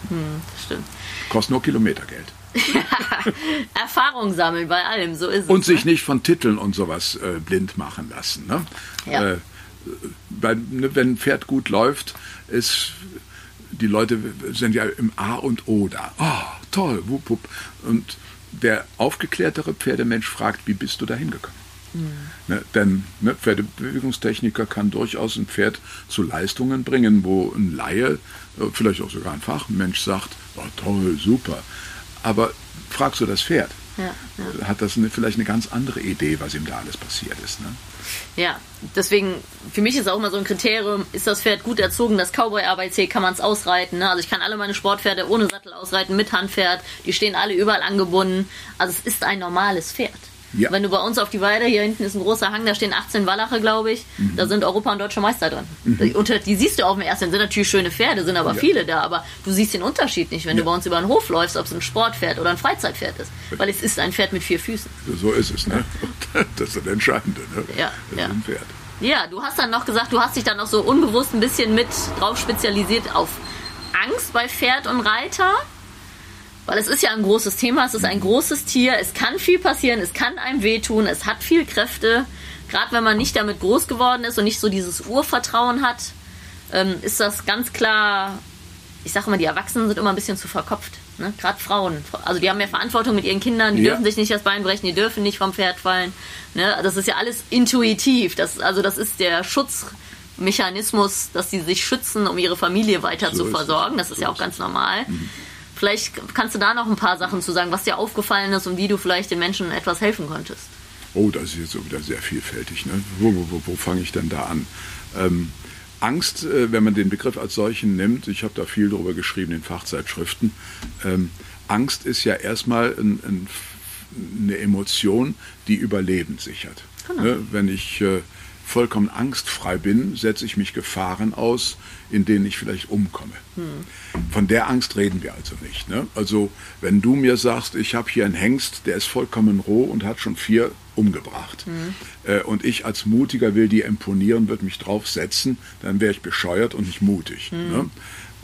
stimmt. Kostet nur Kilometergeld. Erfahrung sammeln bei allem, so ist es. Und sich ne? nicht von Titeln und sowas äh, blind machen lassen. Ne? Ja. Äh, bei, ne, wenn ein Pferd gut läuft, ist die Leute sind ja im A und O da. Oh, toll, wupp, wupp. Und der aufgeklärtere Pferdemensch fragt, wie bist du da hingekommen? Mhm. Ne, denn ne, Pferdebewegungstechniker kann durchaus ein Pferd zu Leistungen bringen, wo ein Laie, äh, vielleicht auch sogar ein Fachmensch sagt, oh, toll, super. Aber fragst du das Pferd, ja, ja. hat das eine, vielleicht eine ganz andere Idee, was ihm da alles passiert ist. Ne? Ja, deswegen, für mich ist auch immer so ein Kriterium, ist das Pferd gut erzogen, das Cowboy ABC, kann man es ausreiten. Ne? Also ich kann alle meine Sportpferde ohne Sattel ausreiten, mit Handpferd, die stehen alle überall angebunden. Also es ist ein normales Pferd. Ja. Wenn du bei uns auf die Weide, hier hinten ist ein großer Hang, da stehen 18 Wallache, glaube ich. Mhm. Da sind Europa- und Deutsche Meister drin. Mhm. Und die siehst du auf dem ersten. Sind natürlich schöne Pferde, sind aber ja. viele da. Aber du siehst den Unterschied nicht, wenn ja. du bei uns über den Hof läufst, ob es ein Sportpferd oder ein Freizeitpferd ist. Weil es ist ein Pferd mit vier Füßen. So ist es, ne? Das ist das Entscheidende, ne? Ja. Das ja. ein Pferd. Ja, du hast dann noch gesagt, du hast dich dann noch so unbewusst ein bisschen mit drauf spezialisiert auf Angst bei Pferd und Reiter. Weil es ist ja ein großes Thema, es ist ein großes Tier, es kann viel passieren, es kann einem wehtun, es hat viel Kräfte. Gerade wenn man nicht damit groß geworden ist und nicht so dieses Urvertrauen hat, ähm, ist das ganz klar, ich sage immer, die Erwachsenen sind immer ein bisschen zu verkopft. Ne? Gerade Frauen. Also die haben mehr Verantwortung mit ihren Kindern, die ja. dürfen sich nicht das Bein brechen, die dürfen nicht vom Pferd fallen. Ne? Das ist ja alles intuitiv. Das, also das ist der Schutzmechanismus, dass sie sich schützen, um ihre Familie weiter so zu versorgen. Das ist so ja auch ganz normal. Mhm. Vielleicht kannst du da noch ein paar Sachen zu sagen, was dir aufgefallen ist und wie du vielleicht den Menschen etwas helfen konntest. Oh, das ist jetzt so wieder sehr vielfältig. Ne? Wo, wo, wo, wo fange ich denn da an? Ähm, Angst, äh, wenn man den Begriff als solchen nimmt, ich habe da viel darüber geschrieben in Fachzeitschriften, ähm, Angst ist ja erstmal ein, ein, eine Emotion, die Überleben sichert. Genau. Ne? Wenn ich äh, vollkommen angstfrei bin, setze ich mich Gefahren aus, in denen ich vielleicht umkomme. Hm. Von der Angst reden wir also nicht. Ne? Also wenn du mir sagst, ich habe hier einen Hengst, der ist vollkommen roh und hat schon vier umgebracht. Hm. Äh, und ich als Mutiger will dir imponieren, wird mich draufsetzen, dann wäre ich bescheuert und nicht mutig. Hm. Ne?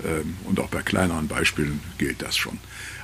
Ähm, und auch bei kleineren Beispielen gilt das schon.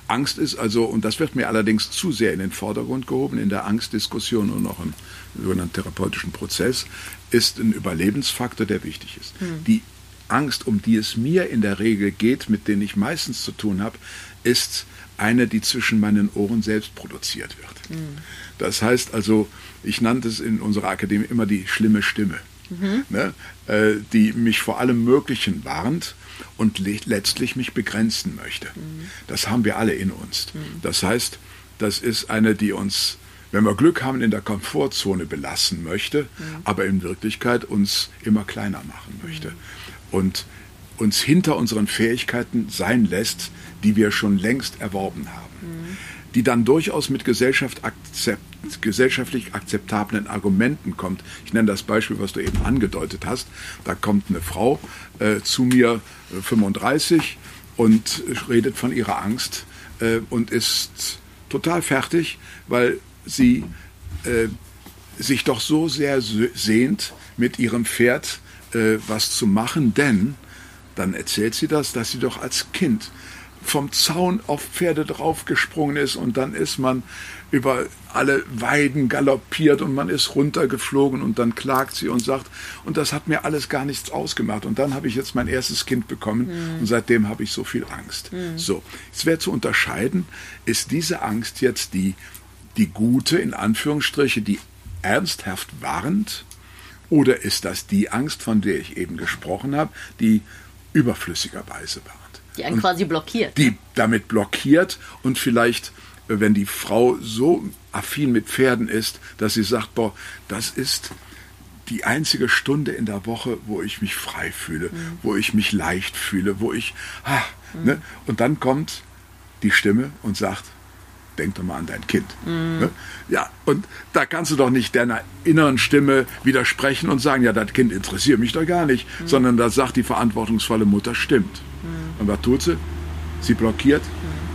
Angst ist also, und das wird mir allerdings zu sehr in den Vordergrund gehoben, in der Angstdiskussion und auch im sogenannten therapeutischen Prozess, ist ein Überlebensfaktor, der wichtig ist. Mhm. Die Angst, um die es mir in der Regel geht, mit denen ich meistens zu tun habe, ist eine, die zwischen meinen Ohren selbst produziert wird. Mhm. Das heißt also, ich nannte es in unserer Akademie immer die schlimme Stimme, mhm. ne, äh, die mich vor allem Möglichen warnt und letztlich mich begrenzen möchte. Mhm. Das haben wir alle in uns. Mhm. Das heißt, das ist eine, die uns, wenn wir Glück haben, in der Komfortzone belassen möchte, mhm. aber in Wirklichkeit uns immer kleiner machen möchte. Mhm. Und uns hinter unseren Fähigkeiten sein lässt, die wir schon längst erworben haben. Mhm. Die dann durchaus mit Gesellschaft akzept, gesellschaftlich akzeptablen Argumenten kommt. Ich nenne das Beispiel, was du eben angedeutet hast. Da kommt eine Frau äh, zu mir, äh, 35, und redet von ihrer Angst äh, und ist total fertig, weil sie äh, sich doch so sehr sehnt, mit ihrem Pferd äh, was zu machen, denn dann erzählt sie das, dass sie doch als Kind vom Zaun auf Pferde draufgesprungen ist und dann ist man über alle Weiden galoppiert und man ist runtergeflogen und dann klagt sie und sagt, und das hat mir alles gar nichts ausgemacht. Und dann habe ich jetzt mein erstes Kind bekommen mhm. und seitdem habe ich so viel Angst. Mhm. So, es wäre zu unterscheiden, ist diese Angst jetzt die, die gute, in Anführungsstriche, die ernsthaft warnt, oder ist das die Angst, von der ich eben gesprochen habe, die überflüssigerweise warnt? Die einen und quasi blockiert. Die ne? damit blockiert und vielleicht wenn die Frau so affin mit Pferden ist, dass sie sagt, boah, das ist die einzige Stunde in der Woche, wo ich mich frei fühle, mhm. wo ich mich leicht fühle, wo ich, ah, mhm. ne? und dann kommt die Stimme und sagt, denk doch mal an dein Kind. Mhm. Ja, und da kannst du doch nicht deiner inneren Stimme widersprechen und sagen, ja, das Kind interessiert mich doch gar nicht, mhm. sondern da sagt die verantwortungsvolle Mutter, stimmt. Mhm. Und was tut sie? Sie blockiert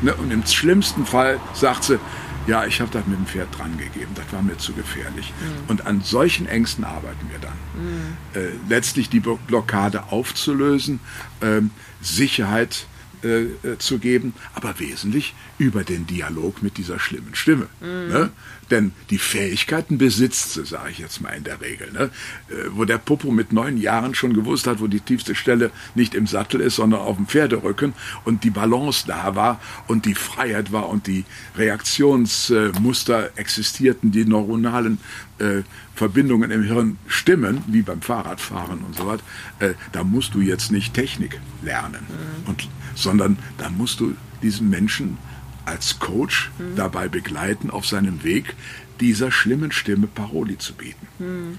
Ne? Und im schlimmsten Fall sagt sie, ja, ich habe das mit dem Pferd dran gegeben, das war mir zu gefährlich. Mhm. Und an solchen Ängsten arbeiten wir dann. Mhm. Äh, letztlich die Blockade aufzulösen, äh, Sicherheit äh, zu geben, aber wesentlich über den Dialog mit dieser schlimmen Stimme. Mhm. Ne? Denn die Fähigkeiten besitzt sie, sage ich jetzt mal in der Regel. Ne? Äh, wo der Popo mit neun Jahren schon gewusst hat, wo die tiefste Stelle nicht im Sattel ist, sondern auf dem Pferderücken und die Balance da war und die Freiheit war und die Reaktionsmuster existierten, die neuronalen äh, Verbindungen im Hirn stimmen, wie beim Fahrradfahren und so weiter, äh, da musst du jetzt nicht Technik lernen, mhm. und, sondern da musst du diesen Menschen als Coach mhm. dabei begleiten, auf seinem Weg dieser schlimmen Stimme Paroli zu bieten. Mhm.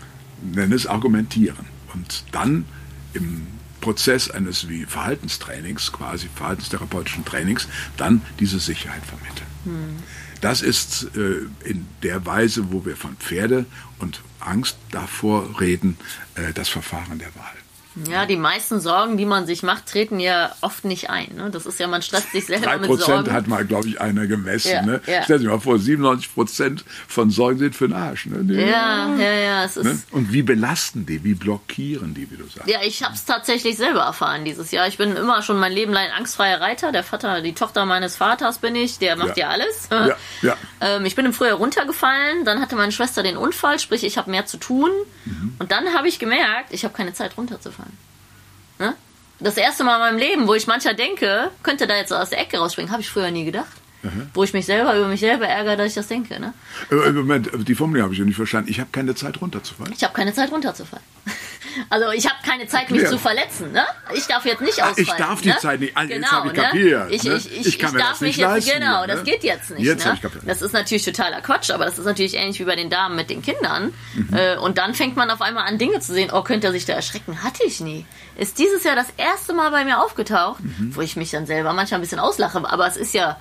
Nenne es Argumentieren. Und dann im Prozess eines wie Verhaltenstrainings, quasi verhaltenstherapeutischen Trainings, dann diese Sicherheit vermitteln. Mhm. Das ist äh, in der Weise, wo wir von Pferde und Angst davor reden, äh, das Verfahren der Wahl. Ja, die meisten Sorgen, die man sich macht, treten ja oft nicht ein. Ne? Das ist ja, man stresst sich selber 3% mit Sorgen. hat mal, glaube ich, einer gemessen. Ja, ne? ja. Stell dir mal vor, 97 Prozent von Sorgen sind für den Arsch. Ne? Ja, ja, ja. Es ne? Und wie belasten die, wie blockieren die, wie du sagst? Ja, ich habe es tatsächlich selber erfahren dieses Jahr. Ich bin immer schon mein Leben lang angstfreier Reiter. Der Vater, die Tochter meines Vaters bin ich, der macht ja, ja alles. Ja, ja. Ähm, ich bin im Frühjahr runtergefallen, dann hatte meine Schwester den Unfall, sprich, ich habe mehr zu tun. Mhm. Und dann habe ich gemerkt, ich habe keine Zeit runterzufahren. Ne? Das erste Mal in meinem Leben, wo ich mancher denke, könnte da jetzt aus der Ecke rausspringen, habe ich früher nie gedacht. Mhm. Wo ich mich selber über mich selber ärgere, dass ich das denke. Ne? Äh, Moment, die Formel habe ich ja nicht verstanden. Ich habe keine Zeit runterzufallen. Ich habe keine Zeit runterzufallen. Also ich habe keine Zeit, mich ja. zu verletzen. Ne? Ich darf jetzt nicht ausfallen. Ich darf die ne? Zeit nicht. Genau, jetzt ich kapiert. Ne? Ich, ich, ich, ich, kann mir darf das nicht leisten. Genau, hier, ne? das geht jetzt nicht. Jetzt ne? Das ist natürlich totaler Quatsch, aber das ist natürlich ähnlich wie bei den Damen mit den Kindern. Mhm. Äh, und dann fängt man auf einmal an, Dinge zu sehen. Oh, könnte er sich da erschrecken? Hatte ich nie. Ist dieses Jahr das erste Mal bei mir aufgetaucht, mhm. wo ich mich dann selber manchmal ein bisschen auslache. Aber es ist ja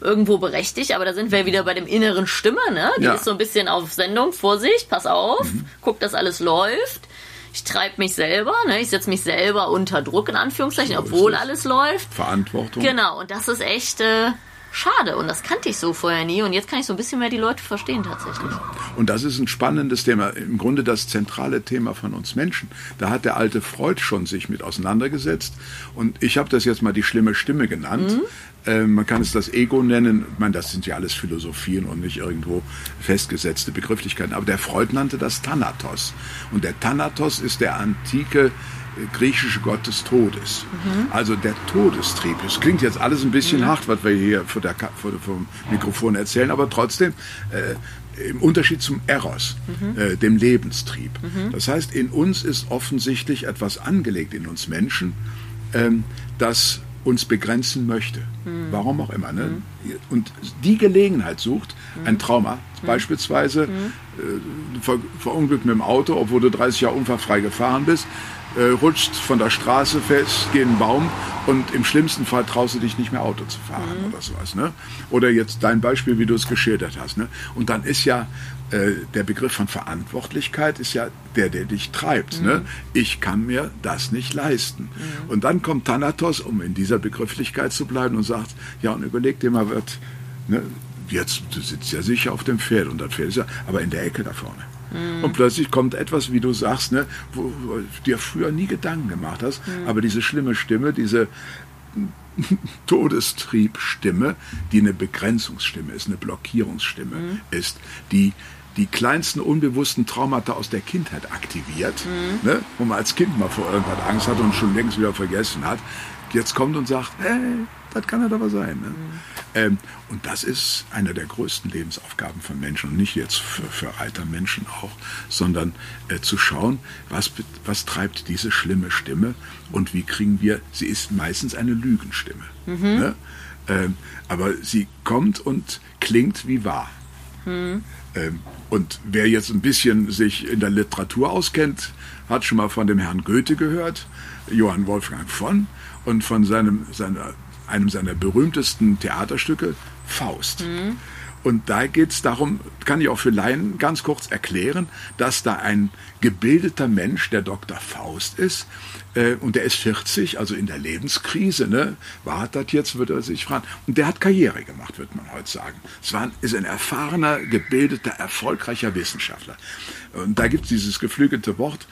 irgendwo berechtigt, aber da sind wir wieder bei dem inneren Stimme, ne? Die ja. ist so ein bisschen auf Sendung, Vorsicht, pass auf, mhm. guck, dass alles läuft. Ich treibe mich selber, ne? ich setze mich selber unter Druck, in Anführungszeichen, so obwohl alles läuft. Verantwortung. Genau, und das ist echt äh, schade. Und das kannte ich so vorher nie. Und jetzt kann ich so ein bisschen mehr die Leute verstehen tatsächlich. Und das ist ein spannendes Thema. Im Grunde das zentrale Thema von uns Menschen. Da hat der alte Freud schon sich mit auseinandergesetzt. Und ich habe das jetzt mal die schlimme Stimme genannt. Mhm. Äh, man kann es das Ego nennen. Ich meine, das sind ja alles Philosophien und nicht irgendwo festgesetzte Begrifflichkeiten. Aber der Freud nannte das Thanatos. Und der Thanatos ist der antike äh, griechische Gott des Todes. Mhm. Also der Todestrieb. Es klingt jetzt alles ein bisschen mhm. hart, was wir hier vor, der, vor, dem Mikrofon erzählen, aber trotzdem äh, im Unterschied zum Eros, mhm. äh, dem Lebenstrieb. Mhm. Das heißt, in uns ist offensichtlich etwas angelegt, in uns Menschen, ähm, das uns begrenzen möchte. Mhm. Warum auch immer. Ne? Mhm. Und die Gelegenheit sucht, ein mhm. Trauma, mhm. beispielsweise äh, ver verunglückt mit dem Auto, obwohl du 30 Jahre unfallfrei gefahren bist, äh, rutscht von der Straße fest, gegen einen Baum und im schlimmsten Fall traust du dich nicht mehr Auto zu fahren mhm. oder sowas. Ne? Oder jetzt dein Beispiel, wie du es geschildert hast. Ne? Und dann ist ja äh, der Begriff von Verantwortlichkeit ist ja der, der dich treibt. Ne? Mhm. Ne? Ich kann mir das nicht leisten. Mhm. Und dann kommt Thanatos, um in dieser Begrifflichkeit zu bleiben, und sagt, ja, und überleg dir mal, wird, ne, jetzt, du sitzt ja sicher auf dem Pferd und das Pferd ist ja, aber in der Ecke da vorne. Mhm. Und plötzlich kommt etwas, wie du sagst, ne, wo, wo du dir früher nie Gedanken gemacht hast, mhm. aber diese schlimme Stimme, diese Todestriebstimme, die eine Begrenzungsstimme ist, eine Blockierungsstimme mhm. ist, die die kleinsten unbewussten Traumata aus der Kindheit aktiviert, mhm. ne, wo man als Kind mal vor irgendwas Angst hat und schon längst wieder vergessen hat, jetzt kommt und sagt, hey, das kann ja aber sein. Ne? Mhm. Ähm, und das ist eine der größten Lebensaufgaben von Menschen und nicht jetzt für, für alter Menschen auch, sondern äh, zu schauen, was, was treibt diese schlimme Stimme und wie kriegen wir, sie ist meistens eine Lügenstimme. Mhm. Ne? Ähm, aber sie kommt und klingt wie wahr. Mhm. Ähm, und wer jetzt ein bisschen sich in der Literatur auskennt, hat schon mal von dem Herrn Goethe gehört, Johann Wolfgang von, und von seinem, seiner, einem seiner berühmtesten Theaterstücke, Faust. Mhm. Und da geht es darum, kann ich auch für Laien ganz kurz erklären, dass da ein gebildeter Mensch, der Dr. Faust ist, äh, und der ist 40, also in der Lebenskrise, ne? War das jetzt, würde er sich fragen. Und der hat Karriere gemacht, würde man heute sagen. Es war, ist ein erfahrener, gebildeter, erfolgreicher Wissenschaftler. Und da gibt es dieses geflügelte Wort,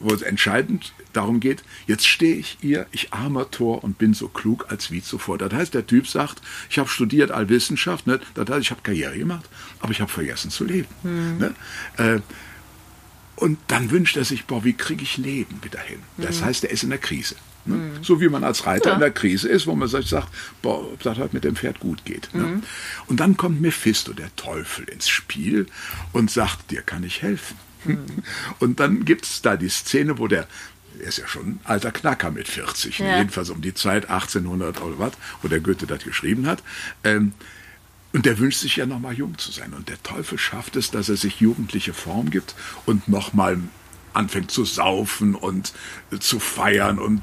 wo es entscheidend darum geht, jetzt stehe ich hier, ich armer Tor und bin so klug als wie zuvor. Das heißt, der Typ sagt, ich habe studiert Allwissenschaft, ne? das heißt, ich habe Karriere gemacht, aber ich habe vergessen zu leben. Mhm. Ne? Äh, und dann wünscht er sich, boah, wie kriege ich Leben wieder hin? Das mhm. heißt, er ist in der Krise. Ne? Mhm. So wie man als Reiter ja. in der Krise ist, wo man sich sagt, boah, ob das halt mit dem Pferd gut geht. Ne? Mhm. Und dann kommt Mephisto, der Teufel, ins Spiel und sagt, dir kann ich helfen. Mhm. Und dann gibt es da die Szene, wo der er ist ja schon ein alter Knacker mit 40, ja. jedenfalls um die Zeit 1800 oder was, wo der Goethe das geschrieben hat. Ähm, und der wünscht sich ja nochmal jung zu sein. Und der Teufel schafft es, dass er sich jugendliche Form gibt und nochmal anfängt zu saufen und zu feiern und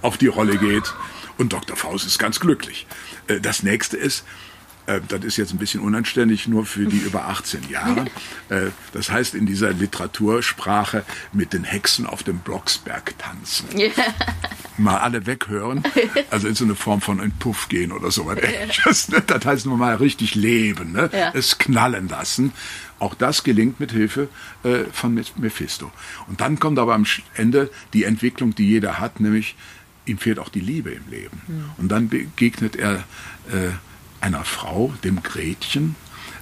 auf die Rolle geht. Und Dr. Faust ist ganz glücklich. Äh, das nächste ist, äh, das ist jetzt ein bisschen unanständig, nur für die über 18 Jahre. Äh, das heißt in dieser Literatursprache mit den Hexen auf dem Blocksberg tanzen. Yeah. Mal alle weghören, also in so eine Form von in Puff gehen oder so was ähnliches. Ne? Das heißt nur mal richtig leben, ne? Ja. es knallen lassen. Auch das gelingt mit Hilfe äh, von Mephisto. Und dann kommt aber am Ende die Entwicklung, die jeder hat, nämlich ihm fehlt auch die Liebe im Leben. Mhm. Und dann begegnet er äh, einer Frau, dem Gretchen,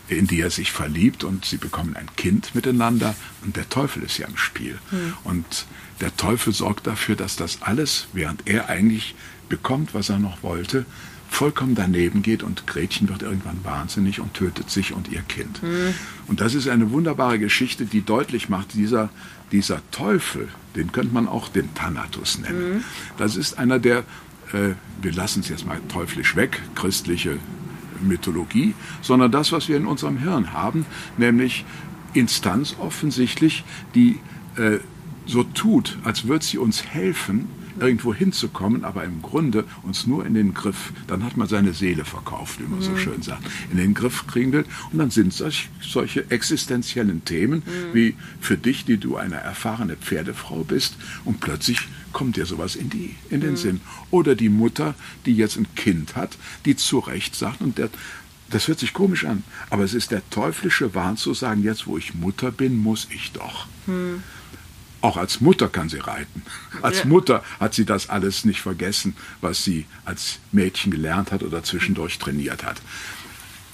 in die er sich verliebt und sie bekommen ein Kind miteinander und der Teufel ist ja im Spiel. Mhm. Und der Teufel sorgt dafür, dass das alles, während er eigentlich bekommt, was er noch wollte, vollkommen daneben geht und Gretchen wird irgendwann wahnsinnig und tötet sich und ihr Kind. Mhm. Und das ist eine wunderbare Geschichte, die deutlich macht, dieser, dieser Teufel, den könnte man auch den Thanatos nennen. Mhm. Das ist einer der, äh, wir lassen es jetzt mal teuflisch weg, christliche Mythologie, sondern das, was wir in unserem Hirn haben, nämlich Instanz offensichtlich, die äh, so tut, als würde sie uns helfen, irgendwo hinzukommen, aber im Grunde uns nur in den Griff, dann hat man seine Seele verkauft, wie man mhm. so schön sagt, in den Griff kriegen will. Und dann sind solch, solche existenziellen Themen mhm. wie für dich, die du eine erfahrene Pferdefrau bist und plötzlich kommt dir sowas in, die, in den mhm. Sinn. Oder die Mutter, die jetzt ein Kind hat, die zu Recht sagt, und der, das hört sich komisch an, aber es ist der teuflische Wahn zu sagen, jetzt wo ich Mutter bin, muss ich doch. Hm. Auch als Mutter kann sie reiten. Als ja. Mutter hat sie das alles nicht vergessen, was sie als Mädchen gelernt hat oder zwischendurch trainiert hat.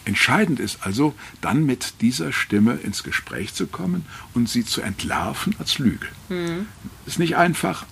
Entscheidend ist also, dann mit dieser Stimme ins Gespräch zu kommen und sie zu entlarven als Lüge. Mhm. Ist nicht einfach,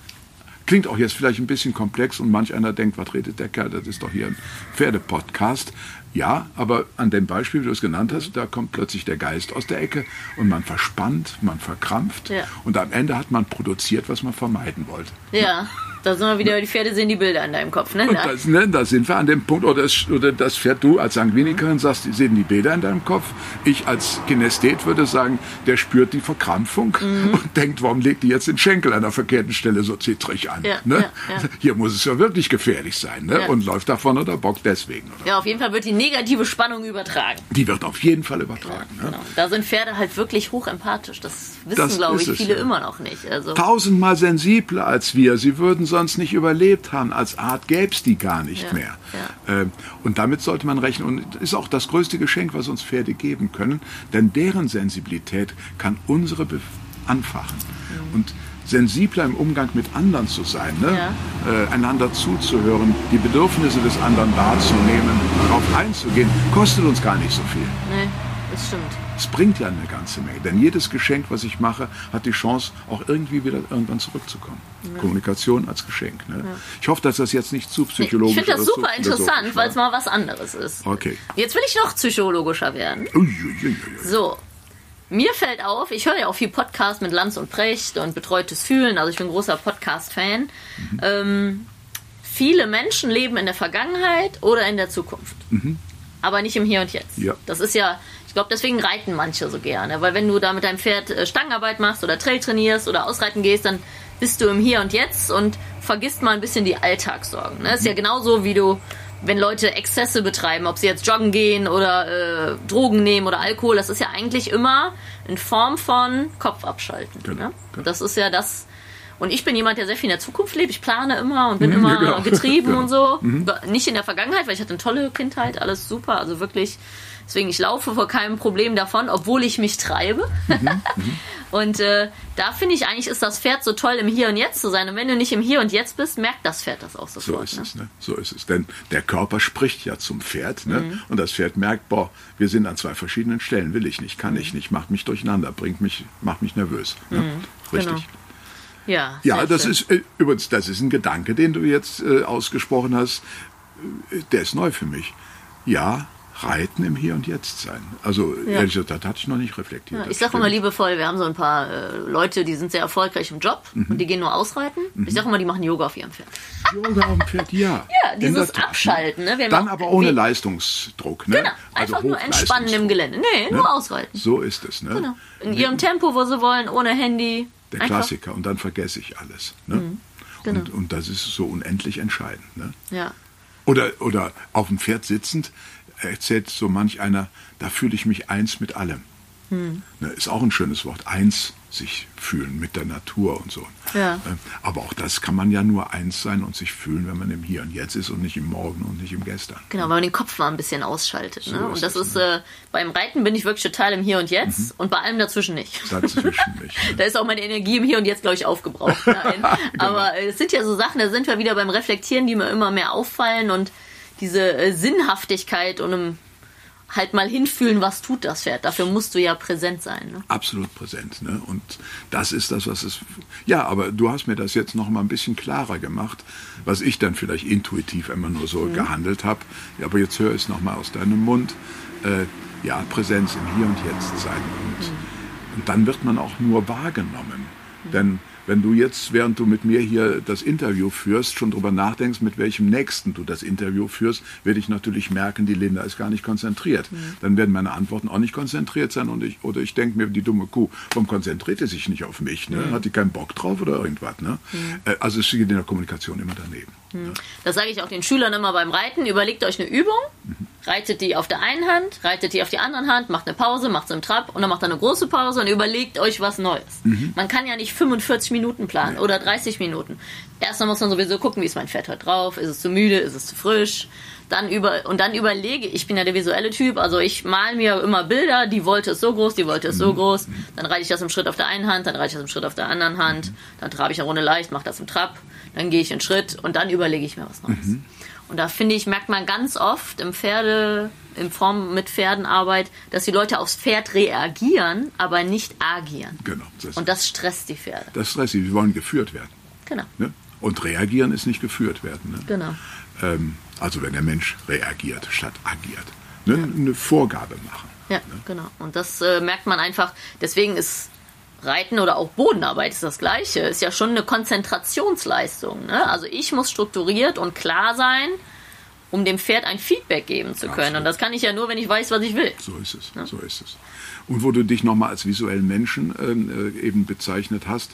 Klingt auch jetzt vielleicht ein bisschen komplex und manch einer denkt, was redet der Kerl, das ist doch hier ein Pferdepodcast. Ja, aber an dem Beispiel, wie du es genannt hast, da kommt plötzlich der Geist aus der Ecke und man verspannt, man verkrampft ja. und am Ende hat man produziert, was man vermeiden wollte. Ja. Da sind wir wieder, die Pferde sehen die Bilder in deinem Kopf, ne? Das, ne da sind wir an dem Punkt, oder das, oder das Pferd du als Sanguinikerin sagst, die sehen die Bilder in deinem Kopf. Ich als Kinesthet würde sagen, der spürt die Verkrampfung mhm. und denkt, warum legt die jetzt den Schenkel an der verkehrten Stelle so zittrig an? Ja, ne? Ja, ja. Hier muss es ja wirklich gefährlich sein, ne? Und läuft davon oder bockt deswegen. Oder? Ja, auf jeden Fall wird die negative Spannung übertragen. Die wird auf jeden Fall übertragen. Ne? Genau. Da sind Pferde halt wirklich hochempathisch. Das wissen, glaube ich, viele immer noch nicht. Also. Tausendmal sensibler als wir. Sie würden sonst nicht überlebt haben. Als Art gäbe es die gar nicht ja, mehr. Ja. Ähm, und damit sollte man rechnen. Und ist auch das größte Geschenk, was uns Pferde geben können, denn deren Sensibilität kann unsere anfachen. Mhm. Und sensibler im Umgang mit anderen zu sein, ne? Ja. Äh, einander zuzuhören, die Bedürfnisse des anderen wahrzunehmen, darauf einzugehen, kostet uns gar nicht so viel. Nee, das stimmt. Es bringt ja eine ganze Menge, denn jedes Geschenk, was ich mache, hat die Chance, auch irgendwie wieder irgendwann zurückzukommen. Ja. Kommunikation als Geschenk. Ne? Ja. Ich hoffe, dass das jetzt nicht zu psychologisch ist. Ich finde das super interessant, weil es mal was anderes ist. Okay. Jetzt will ich noch psychologischer werden. Uiuiui. So, mir fällt auf, ich höre ja auch viel Podcast mit Lanz und Precht und Betreutes Fühlen, also ich bin ein großer Podcast-Fan. Mhm. Ähm, viele Menschen leben in der Vergangenheit oder in der Zukunft. Mhm. Aber nicht im Hier und Jetzt. Ja. Das ist ja, glaube, deswegen reiten manche so gerne. Weil wenn du da mit deinem Pferd äh, Stangenarbeit machst oder Trail trainierst oder ausreiten gehst, dann bist du im Hier und Jetzt und vergisst mal ein bisschen die Alltagssorgen. Ne? Ist ja genauso, wie du wenn Leute Exzesse betreiben, ob sie jetzt joggen gehen oder äh, Drogen nehmen oder Alkohol, das ist ja eigentlich immer in Form von Kopf abschalten. Genau, ne? genau. Das ist ja das. Und ich bin jemand, der sehr viel in der Zukunft lebt. Ich plane immer und bin mhm, immer genau. getrieben genau. und so. Mhm. Nicht in der Vergangenheit, weil ich hatte eine tolle Kindheit, alles super. Also wirklich Deswegen, ich laufe vor keinem Problem davon, obwohl ich mich treibe. Mhm, mhm. und äh, da finde ich eigentlich, ist das Pferd so toll, im Hier und Jetzt zu sein. Und wenn du nicht im Hier und Jetzt bist, merkt das Pferd das auch sofort. So ist ne? es, ne? So ist es. Denn der Körper spricht ja zum Pferd. Ne? Mhm. Und das Pferd merkt, boah, wir sind an zwei verschiedenen Stellen. Will ich nicht, kann ich nicht, macht mich durcheinander, bringt mich, macht mich nervös. Ne? Mhm. Richtig. Genau. Ja, ja das schön. ist äh, übrigens, das ist ein Gedanke, den du jetzt äh, ausgesprochen hast. Äh, der ist neu für mich. Ja, Reiten im Hier und Jetzt sein. Also ja. ehrlich gesagt, das hatte ich noch nicht reflektiert. Ja, ich sage immer liebevoll, wir haben so ein paar äh, Leute, die sind sehr erfolgreich im Job mhm. und die gehen nur ausreiten. Mhm. Ich sage immer, die machen Yoga auf ihrem Pferd. Yoga auf dem Pferd, ja. Ja, dieses? Abschalten. Ne? Dann aber ohne Leistungsdruck. Ne? Genau, also einfach nur entspannen im Gelände. Nee, nur ne? ausreiten. So ist es. Ne? Genau. In ihrem Tempo, wo sie wollen, ohne Handy. Der einfach. Klassiker. Und dann vergesse ich alles. Ne? Mhm. Genau. Und, und das ist so unendlich entscheidend. Ne? Ja. Oder, oder auf dem Pferd sitzend erzählt so manch einer, da fühle ich mich eins mit allem. Hm. Ne, ist auch ein schönes Wort, eins sich fühlen mit der Natur und so. Ja. Ähm, aber auch das kann man ja nur eins sein und sich fühlen, wenn man im Hier und Jetzt ist und nicht im Morgen und nicht im Gestern. Genau, weil man den Kopf mal ein bisschen ausschaltet. So ne? Und das ist, ne? äh, beim Reiten bin ich wirklich total im Hier und Jetzt mhm. und bei allem dazwischen nicht. Dazwischen nicht. Ne? da ist auch meine Energie im Hier und Jetzt, glaube ich, aufgebraucht. genau. Aber äh, es sind ja so Sachen, da sind wir wieder beim Reflektieren, die mir immer mehr auffallen und diese äh, Sinnhaftigkeit und einem halt mal hinfühlen, was tut das Pferd. Dafür musst du ja präsent sein. Ne? Absolut präsent. Ne? Und das ist das, was es. Ja, aber du hast mir das jetzt noch mal ein bisschen klarer gemacht, was ich dann vielleicht intuitiv immer nur so mhm. gehandelt habe. Ja, aber jetzt höre ich es noch mal aus deinem Mund. Äh, ja, Präsenz im Hier und Jetzt sein. Und, mhm. und dann wird man auch nur wahrgenommen. Mhm. Denn wenn du jetzt, während du mit mir hier das Interview führst, schon drüber nachdenkst, mit welchem Nächsten du das Interview führst, werde ich natürlich merken, die Linda ist gar nicht konzentriert. Mhm. Dann werden meine Antworten auch nicht konzentriert sein und ich, oder ich denke mir, die dumme Kuh, warum konzentriert sie sich nicht auf mich? Ne? Mhm. Hat die keinen Bock drauf oder irgendwas? Ne? Mhm. Äh, also es steht in der Kommunikation immer daneben. Das sage ich auch den Schülern immer beim Reiten. Überlegt euch eine Übung, reitet die auf der einen Hand, reitet die auf die anderen Hand, macht eine Pause, macht sie im Trab und dann macht ihr eine große Pause und überlegt euch was Neues. Mhm. Man kann ja nicht 45 Minuten planen oder 30 Minuten. Erstmal muss man sowieso gucken, wie ist mein Pferd heute drauf, ist es zu müde, ist es zu frisch. Dann über, und dann überlege, ich bin ja der visuelle Typ, also ich mal mir immer Bilder, die wollte es so groß, die wollte es so groß, dann reite ich das im Schritt auf der einen Hand, dann reite ich das im Schritt auf der anderen Hand, dann trabe ich eine Runde leicht, mache das im Trab, dann gehe ich einen Schritt und dann überlege ich mir was Neues. Mhm. Und da finde ich, merkt man ganz oft im Pferde, in Form mit Pferdenarbeit, dass die Leute aufs Pferd reagieren, aber nicht agieren. Genau. Das und das stresst die Pferde. Das stresst sie, sie wollen geführt werden. Genau. Ne? Und reagieren ist nicht geführt werden. Ne? Genau. Ähm, also wenn der Mensch reagiert statt agiert. Ne? Ja. Eine Vorgabe machen. Ja, ne? genau. Und das äh, merkt man einfach. Deswegen ist Reiten oder auch Bodenarbeit ist das Gleiche. Ist ja schon eine Konzentrationsleistung. Ne? Also ich muss strukturiert und klar sein, um dem Pferd ein Feedback geben zu können. Absolut. Und das kann ich ja nur, wenn ich weiß, was ich will. So ist es. Ja? So ist es. Und wo du dich nochmal als visuellen Menschen ähm, äh, eben bezeichnet hast,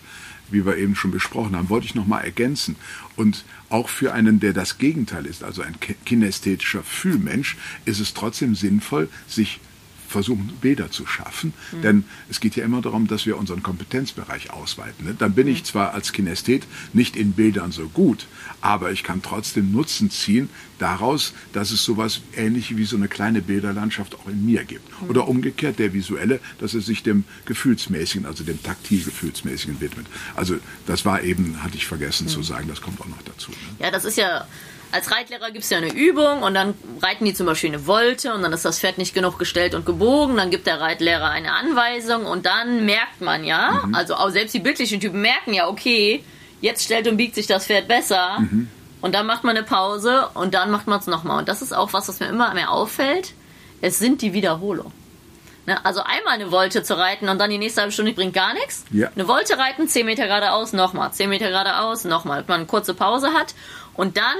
wie wir eben schon besprochen haben, wollte ich nochmal ergänzen. Und auch für einen, der das Gegenteil ist, also ein kinästhetischer Fühlmensch, ist es trotzdem sinnvoll, sich versuchen, Bäder zu schaffen. Mhm. Denn es geht ja immer darum, dass wir unseren Kompetenzbereich ausweiten. Ne? Dann bin ich zwar als Kinesthet nicht in Bädern so gut, aber ich kann trotzdem Nutzen ziehen daraus, dass es sowas ähnlich wie so eine kleine Bäderlandschaft auch in mir gibt. Mhm. Oder umgekehrt der visuelle, dass er sich dem Gefühlsmäßigen, also dem taktil-gefühlsmäßigen widmet. Also das war eben, hatte ich vergessen mhm. zu sagen, das kommt auch noch dazu. Ne? Ja, das ist ja als Reitlehrer gibt es ja eine Übung und dann reiten die zum Beispiel eine Wolte und dann ist das Pferd nicht genug gestellt und gebogen. Dann gibt der Reitlehrer eine Anweisung und dann merkt man ja, mhm. also auch selbst die bildlichen Typen merken ja, okay, jetzt stellt und biegt sich das Pferd besser. Mhm. Und dann macht man eine Pause und dann macht man es nochmal. Und das ist auch was, was mir immer mehr auffällt. Es sind die Wiederholungen. Ne? Also einmal eine Wolte zu reiten und dann die nächste halbe Stunde bringt gar nichts. Ja. Eine Wolte reiten, 10 Meter geradeaus, nochmal, 10 Meter geradeaus, nochmal. Wenn man eine kurze Pause hat und dann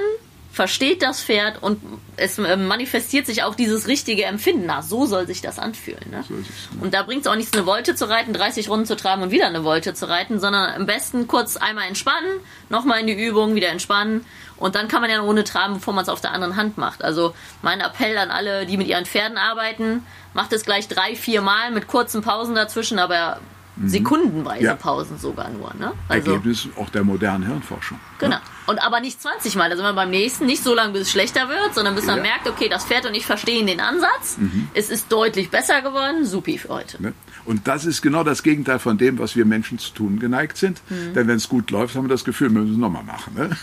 versteht das Pferd und es äh, manifestiert sich auch dieses richtige Empfinden. Na, so soll sich das anfühlen. Ne? So es, ne? Und da bringt es auch nichts, eine Wolte zu reiten, 30 Runden zu tragen und wieder eine Wolte zu reiten, sondern am besten kurz einmal entspannen, nochmal in die Übung, wieder entspannen und dann kann man ja eine Runde traben, bevor man es auf der anderen Hand macht. Also mein Appell an alle, die mit ihren Pferden arbeiten, macht es gleich drei, vier Mal mit kurzen Pausen dazwischen, aber Mhm. sekundenweise ja. Pausen sogar nur. Ne? Also, Ergebnis auch der modernen Hirnforschung. Ne? Genau. Ne? Und aber nicht 20 Mal. Also man beim nächsten nicht so lange, bis es schlechter wird, sondern bis man ja. merkt, okay, das Pferd und ich verstehen den Ansatz. Mhm. Es ist deutlich besser geworden. Supi für heute. Ne? Und das ist genau das Gegenteil von dem, was wir Menschen zu tun geneigt sind. Mhm. Denn wenn es gut läuft, haben wir das Gefühl, wir müssen es nochmal machen. Ne?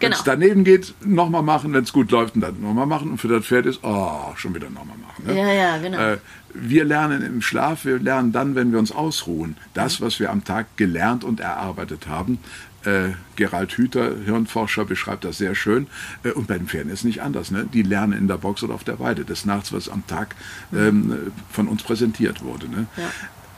Genau. Wenn es daneben geht, nochmal machen. Wenn es gut läuft, dann nochmal machen. Und für das Pferd ist, oh, schon wieder nochmal machen. Ne? Ja, ja, genau. Äh, wir lernen im Schlaf, wir lernen dann, wenn wir uns ausruhen. Das, was wir am Tag gelernt und erarbeitet haben. Äh, Gerald Hüther, Hirnforscher, beschreibt das sehr schön. Äh, und bei den Pferden ist es nicht anders. Ne? Die lernen in der Box oder auf der Weide. Das Nachts, was am Tag ähm, von uns präsentiert wurde. Ne? Ja.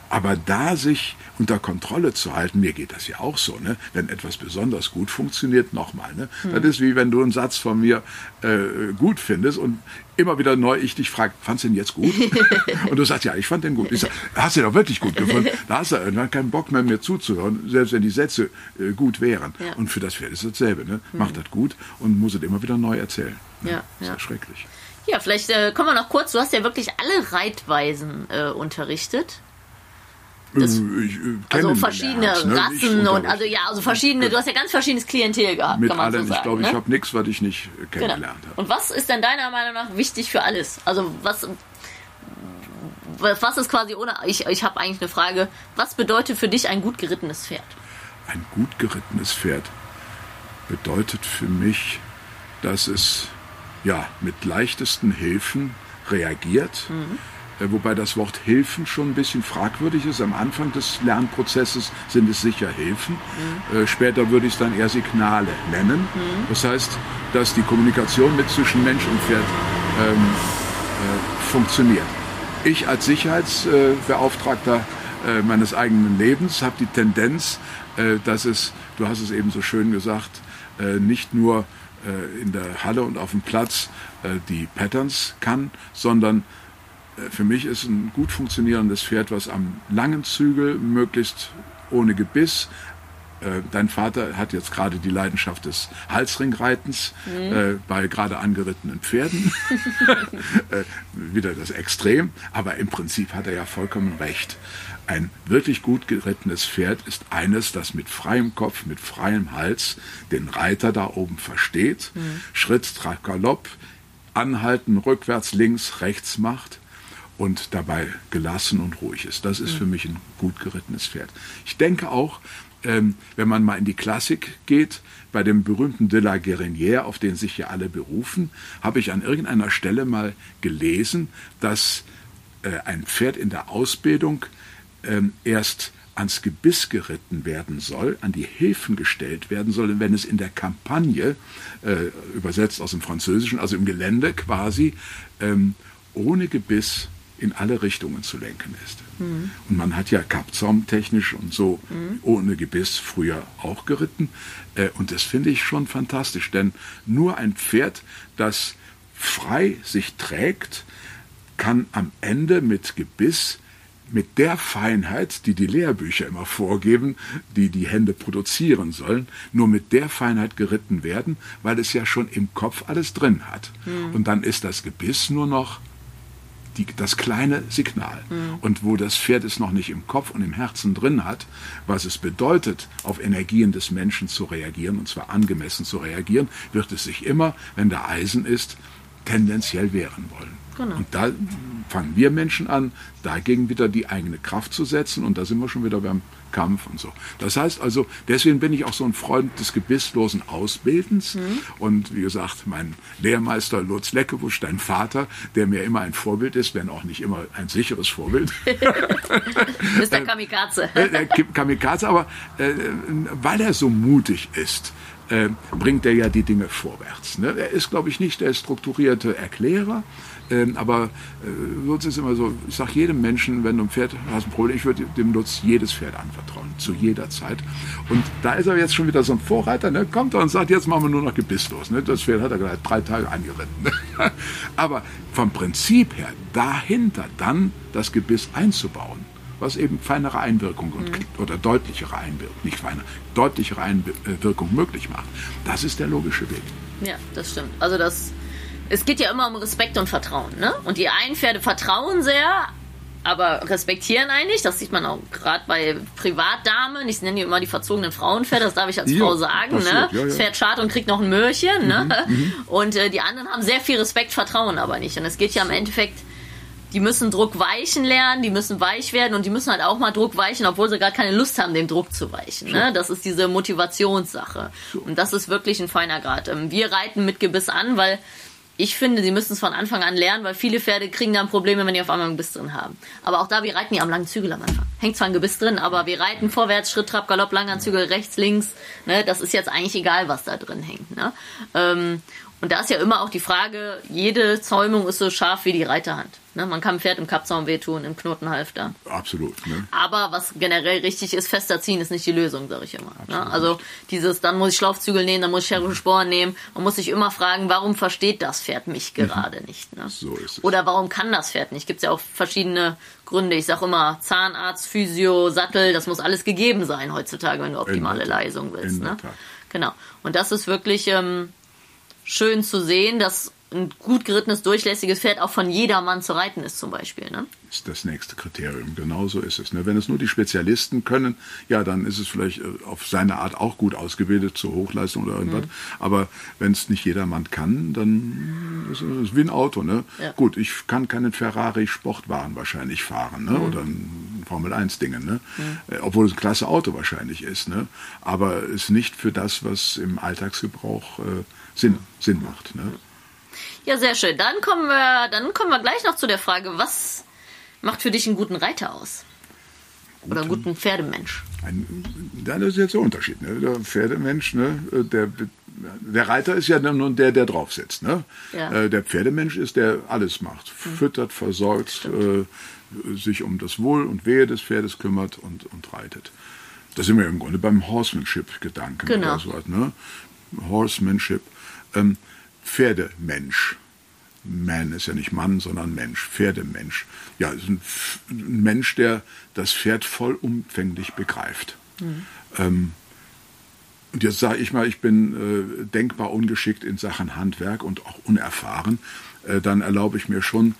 Aber da sich unter Kontrolle zu halten, mir geht das ja auch so, ne? wenn etwas besonders gut funktioniert, nochmal. Ne? Hm. Das ist wie wenn du einen Satz von mir äh, gut findest und immer wieder neu ich dich frage, fandst du den jetzt gut? und du sagst, ja, ich fand den gut. Ich sag, hast du den doch wirklich gut gefunden? Da hast du irgendwann keinen Bock mehr, mir zuzuhören, selbst wenn die Sätze äh, gut wären. Ja. Und für das Pferd ist dasselbe. Ne? Hm. Macht das gut und muss es immer wieder neu erzählen. Ne? Ja, ist ja schrecklich. Ja, vielleicht äh, kommen wir noch kurz. Du hast ja wirklich alle Reitweisen äh, unterrichtet. Das, äh, äh, also verschiedene Arzt, ne? Rassen und also ja, also verschiedene, du hast ja ganz verschiedenes Klientel gehabt, Mit kann man allen, so sagen. Ich glaube, ne? ich habe nichts, was ich nicht äh, kennengelernt genau. habe. Und was ist denn deiner Meinung nach wichtig für alles? Also was was ist quasi ohne ich ich habe eigentlich eine Frage, was bedeutet für dich ein gut gerittenes Pferd? Ein gut gerittenes Pferd bedeutet für mich, dass es ja mit leichtesten Hilfen reagiert. Mhm wobei das Wort Hilfen schon ein bisschen fragwürdig ist. Am Anfang des Lernprozesses sind es sicher Hilfen. Mhm. Später würde ich es dann eher Signale nennen. Mhm. Das heißt, dass die Kommunikation mit zwischen Mensch und Pferd ähm, äh, funktioniert. Ich als Sicherheitsbeauftragter äh, meines eigenen Lebens habe die Tendenz, äh, dass es, du hast es eben so schön gesagt, äh, nicht nur in der Halle und auf dem Platz die Patterns kann, sondern äh, für mich ist ein gut funktionierendes Pferd, was am langen Zügel, möglichst ohne Gebiss, äh, Dein Vater hat jetzt gerade die Leidenschaft des Halsringreitens mhm. äh, bei gerade angerittenen Pferden. äh, wieder das Extrem, aber im Prinzip hat er ja vollkommen recht. Ein wirklich gut gerittenes Pferd ist eines, das mit freiem Kopf, mit freiem Hals den Reiter da oben versteht, mhm. Schritt, Trab, Galopp, anhalten, rückwärts, links, rechts macht und dabei gelassen und ruhig ist. Das ist für mich ein gut gerittenes Pferd. Ich denke auch, ähm, wenn man mal in die Klassik geht, bei dem berühmten de la Guerinière, auf den sich ja alle berufen, habe ich an irgendeiner Stelle mal gelesen, dass äh, ein Pferd in der Ausbildung ähm, erst ans Gebiss geritten werden soll, an die Hilfen gestellt werden soll, wenn es in der Kampagne, äh, übersetzt aus dem Französischen, also im Gelände quasi, ähm, ohne Gebiss in alle Richtungen zu lenken ist. Mhm. Und man hat ja Kappzaum technisch und so mhm. ohne Gebiss früher auch geritten. Äh, und das finde ich schon fantastisch, denn nur ein Pferd, das frei sich trägt, kann am Ende mit Gebiss mit der Feinheit, die die Lehrbücher immer vorgeben, die die Hände produzieren sollen, nur mit der Feinheit geritten werden, weil es ja schon im Kopf alles drin hat. Mhm. Und dann ist das Gebiss nur noch die, das kleine Signal. Mhm. Und wo das Pferd es noch nicht im Kopf und im Herzen drin hat, was es bedeutet, auf Energien des Menschen zu reagieren, und zwar angemessen zu reagieren, wird es sich immer, wenn da Eisen ist, tendenziell wehren wollen. Genau. Und da fangen wir Menschen an, dagegen wieder die eigene Kraft zu setzen. Und da sind wir schon wieder beim Kampf und so. Das heißt also, deswegen bin ich auch so ein Freund des gebisslosen Ausbildens. Mhm. Und wie gesagt, mein Lehrmeister Lutz Leckewusch, dein Vater, der mir immer ein Vorbild ist, wenn auch nicht immer ein sicheres Vorbild. ist der Kamikaze. Äh, Kamikaze, aber äh, weil er so mutig ist, äh, bringt er ja die Dinge vorwärts. Ne? Er ist, glaube ich, nicht der strukturierte Erklärer, ähm, aber äh, Lutz ist immer so, ich sage jedem Menschen, wenn du ein Pferd hast, ein Problem, ich würde dem Lutz jedes Pferd anvertrauen, zu jeder Zeit. Und da ist er jetzt schon wieder so ein Vorreiter, ne? kommt er und sagt, jetzt machen wir nur noch gebisslos. Ne? Das Pferd hat er gleich drei Tage angeritten. Ne? aber vom Prinzip her, dahinter dann das Gebiss einzubauen, was eben feinere Einwirkung und, mhm. oder deutlichere Einwirkung, nicht feiner, deutlichere Einwirkung möglich macht. Das ist der logische Weg. Ja, das stimmt. Also das es geht ja immer um Respekt und Vertrauen, ne? Und die einen Pferde vertrauen sehr, aber respektieren eigentlich. Das sieht man auch gerade bei Privatdamen. Ich nenne die immer die verzogenen Frauenpferde, das darf ich als ja, Frau sagen. Ne? Ja, ja. Das fährt schad und kriegt noch ein Möhrchen. Ne? Mhm, mhm, und äh, die anderen haben sehr viel Respekt, vertrauen aber nicht. Und es geht ja im Endeffekt die müssen Druck weichen lernen, die müssen weich werden und die müssen halt auch mal Druck weichen, obwohl sie gerade keine Lust haben, dem Druck zu weichen. Ne? Das ist diese Motivationssache. Und das ist wirklich ein feiner Grad. Ähm, wir reiten mit Gebiss an, weil ich finde, sie müssen es von Anfang an lernen, weil viele Pferde kriegen dann Probleme, wenn die auf einmal ein Gebiss drin haben. Aber auch da, wir reiten ja am langen Zügel am Anfang. Hängt zwar ein Gebiss drin, aber wir reiten vorwärts, Schritt, Trab, Galopp, langer Zügel, rechts, links. Ne? Das ist jetzt eigentlich egal, was da drin hängt. Ne? Und da ist ja immer auch die Frage, jede Zäumung ist so scharf wie die Reiterhand. Ne? Man kann ein Pferd im Kappzaum wehtun, im Knotenhalfter. Absolut. Ne? Aber was generell richtig ist, fester ziehen ist nicht die Lösung, sage ich immer. Ne? Also dieses, dann muss ich Schlaufzügel nehmen, dann muss ich cherische Sporen nehmen. Man muss sich immer fragen, warum versteht das Pferd mich mhm. gerade mhm. nicht? Ne? So ist es. Oder warum kann das Pferd nicht? Gibt es ja auch verschiedene Gründe. Ich sage immer Zahnarzt, Physio, Sattel, das muss alles gegeben sein heutzutage, wenn du optimale Leistung willst. Ne? Genau. Und das ist wirklich... Ähm, schön zu sehen, dass ein gut gerittenes, durchlässiges Pferd auch von jedermann zu reiten ist zum Beispiel. Ne? Ist das nächste Kriterium. Genau so ist es. Ne? Wenn es nur die Spezialisten können, ja, dann ist es vielleicht äh, auf seine Art auch gut ausgebildet zur Hochleistung oder irgendwas. Mhm. Aber wenn es nicht jedermann kann, dann ist es wie ein Auto. Ne? Ja. Gut, ich kann keinen Ferrari Sportwagen wahrscheinlich fahren ne? Mhm. oder ein Formel 1 Dingen, ne? Mhm. Äh, obwohl es ein klasse Auto wahrscheinlich ist. Ne? Aber es ist nicht für das, was im Alltagsgebrauch äh, Sinn, Sinn macht. Ne? Ja, sehr schön. Dann kommen wir, dann kommen wir gleich noch zu der Frage, was macht für dich einen guten Reiter aus? Oder einen guten Pferdemensch? Ein, das ist jetzt der Unterschied. Ne? Der Pferdemensch, ne? der, der Reiter ist ja nun der, der drauf sitzt. Ne? Ja. Äh, der Pferdemensch ist, der alles macht. Mhm. Füttert, versorgt, äh, sich um das Wohl und Wehe des Pferdes kümmert und, und reitet. Da sind wir im Grunde beim Horsemanship-Gedanken genau. oder so. Ne? Horsemanship. Ähm, Pferdemensch. Man ist ja nicht Mann, sondern Mensch, Pferdemensch. Ja, ist ein, ein Mensch, der das Pferd vollumfänglich begreift. Mhm. Ähm, und jetzt sage ich mal, ich bin äh, denkbar ungeschickt in Sachen Handwerk und auch unerfahren. Äh, dann erlaube ich mir schon,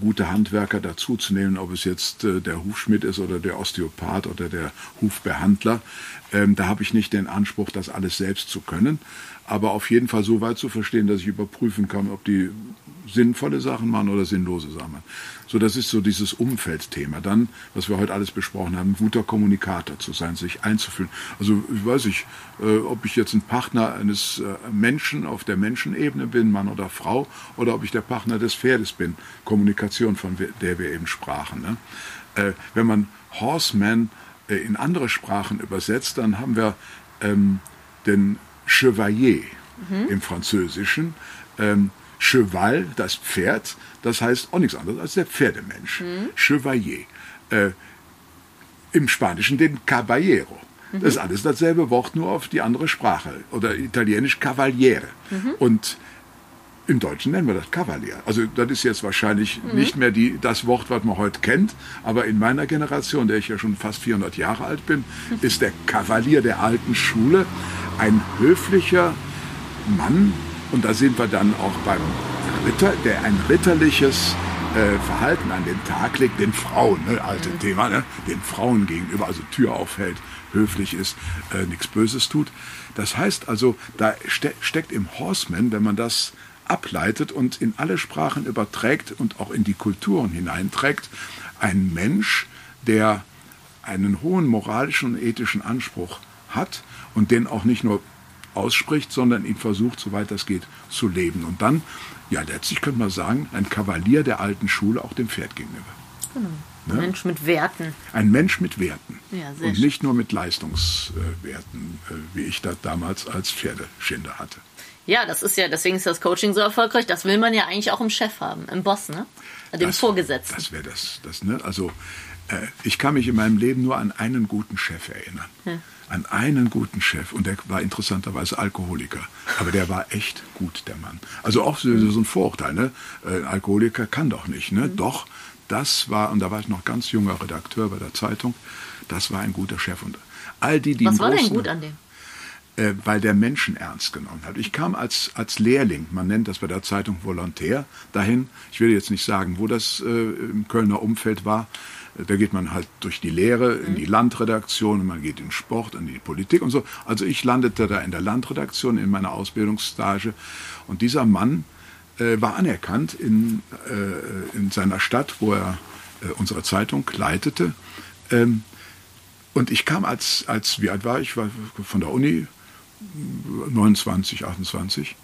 gute Handwerker dazuzunehmen, ob es jetzt äh, der Hufschmied ist oder der Osteopath oder der Hufbehandler. Ähm, da habe ich nicht den Anspruch, das alles selbst zu können aber auf jeden Fall so weit zu verstehen, dass ich überprüfen kann, ob die sinnvolle Sachen machen oder sinnlose Sachen machen. So, das ist so dieses Umfeldthema. Dann, was wir heute alles besprochen haben, guter Kommunikator zu sein, sich einzufühlen. Also, ich weiß nicht, äh, ob ich jetzt ein Partner eines äh, Menschen auf der Menschenebene bin, Mann oder Frau, oder ob ich der Partner des Pferdes bin. Kommunikation, von der wir eben sprachen. Ne? Äh, wenn man Horseman äh, in andere Sprachen übersetzt, dann haben wir ähm, den Chevalier mhm. im Französischen. Ähm, Cheval, das Pferd, das heißt auch nichts anderes als der Pferdemensch. Mhm. Chevalier. Äh, Im Spanischen den Caballero. Mhm. Das ist alles dasselbe Wort, nur auf die andere Sprache. Oder italienisch Cavaliere. Mhm. Und im Deutschen nennen wir das Kavalier. Also das ist jetzt wahrscheinlich mhm. nicht mehr die, das Wort, was man heute kennt, aber in meiner Generation, der ich ja schon fast 400 Jahre alt bin, ist der Kavalier der alten Schule ein höflicher Mann, und da sind wir dann auch beim Ritter, der ein ritterliches äh, Verhalten an den Tag legt, den Frauen, ne, alte mhm. Thema, ne, den Frauen gegenüber, also Tür aufhält, höflich ist, äh, nichts Böses tut. Das heißt also, da ste steckt im Horseman, wenn man das ableitet und in alle Sprachen überträgt und auch in die Kulturen hineinträgt, ein Mensch, der einen hohen moralischen und ethischen Anspruch hat und den auch nicht nur ausspricht, sondern ihn versucht, soweit das geht, zu leben. Und dann, ja, letztlich könnte man sagen, ein Kavalier der alten Schule auch dem Pferd gegenüber. Genau. Ein ne? Mensch mit Werten. Ein Mensch mit Werten. Ja, und nicht nur mit Leistungswerten, äh, wie ich das damals als Pferdeschinder hatte. Ja, das ist ja, deswegen ist das Coaching so erfolgreich. Das will man ja eigentlich auch im Chef haben, im Boss, ne? Dem das, Vorgesetzten. Das wäre das, das, ne? Also, äh, ich kann mich in meinem Leben nur an einen guten Chef erinnern. Hm an einen guten Chef und der war interessanterweise Alkoholiker. Aber der war echt gut, der Mann. Also auch so, so ein Vorurteil, ne? Ein Alkoholiker kann doch nicht, ne? Mhm. Doch, das war, und da war ich noch ganz junger Redakteur bei der Zeitung, das war ein guter Chef. Und all die, die Was war denn gut an dem? Äh, weil der Menschen ernst genommen hat. Ich kam als, als Lehrling, man nennt das bei der Zeitung Volontär, dahin. Ich will jetzt nicht sagen, wo das äh, im Kölner Umfeld war. Da geht man halt durch die Lehre in die Landredaktion, man geht in Sport, in die Politik und so. Also ich landete da in der Landredaktion in meiner Ausbildungsstage und dieser Mann äh, war anerkannt in, äh, in seiner Stadt, wo er äh, unsere Zeitung leitete. Ähm, und ich kam als, als, wie alt war ich? War von der Uni 29, 28,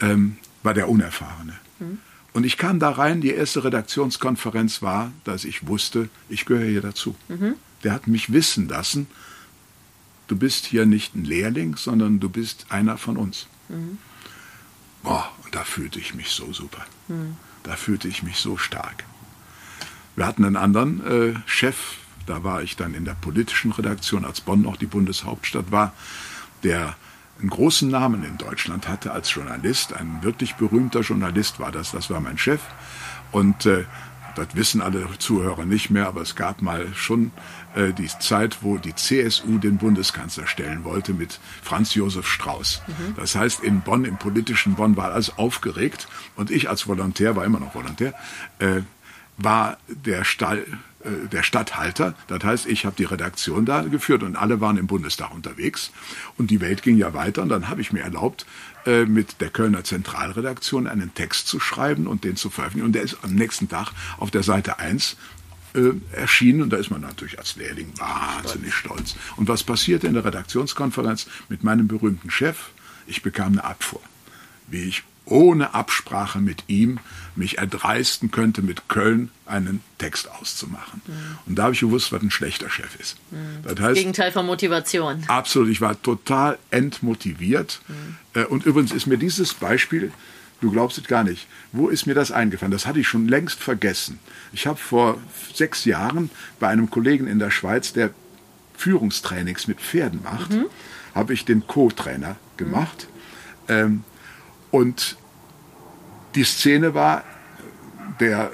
ähm, war der Unerfahrene. Mhm. Und ich kam da rein, die erste Redaktionskonferenz war, dass ich wusste, ich gehöre hier dazu. Mhm. Der hat mich wissen lassen, du bist hier nicht ein Lehrling, sondern du bist einer von uns. Mhm. Boah, und da fühlte ich mich so super. Mhm. Da fühlte ich mich so stark. Wir hatten einen anderen äh, Chef, da war ich dann in der politischen Redaktion, als Bonn noch die Bundeshauptstadt war, der einen großen Namen in Deutschland hatte als Journalist. Ein wirklich berühmter Journalist war das. Das war mein Chef. Und äh, das wissen alle Zuhörer nicht mehr, aber es gab mal schon äh, die Zeit, wo die CSU den Bundeskanzler stellen wollte mit Franz Josef Strauß. Mhm. Das heißt, in Bonn, im politischen Bonn war alles aufgeregt und ich als Volontär, war immer noch Volontär, äh, war der Stall äh, der Stadthalter. Das heißt, ich habe die Redaktion da geführt und alle waren im Bundestag unterwegs. Und die Welt ging ja weiter und dann habe ich mir erlaubt, äh, mit der Kölner Zentralredaktion einen Text zu schreiben und den zu veröffentlichen. Und der ist am nächsten Tag auf der Seite 1 äh, erschienen und da ist man natürlich als Lehrling wahnsinnig stolz. stolz. Und was passierte in der Redaktionskonferenz mit meinem berühmten Chef? Ich bekam eine Abfuhr, wie ich ohne Absprache mit ihm mich erdreisten könnte, mit Köln einen Text auszumachen. Mhm. Und da habe ich gewusst, was ein schlechter Chef ist. Mhm. Das heißt, Gegenteil von Motivation. Absolut, ich war total entmotiviert. Mhm. Und übrigens ist mir dieses Beispiel, du glaubst es gar nicht, wo ist mir das eingefallen? Das hatte ich schon längst vergessen. Ich habe vor sechs Jahren bei einem Kollegen in der Schweiz, der Führungstrainings mit Pferden macht, mhm. habe ich den Co-Trainer gemacht. Mhm. Ähm, und die Szene war, der,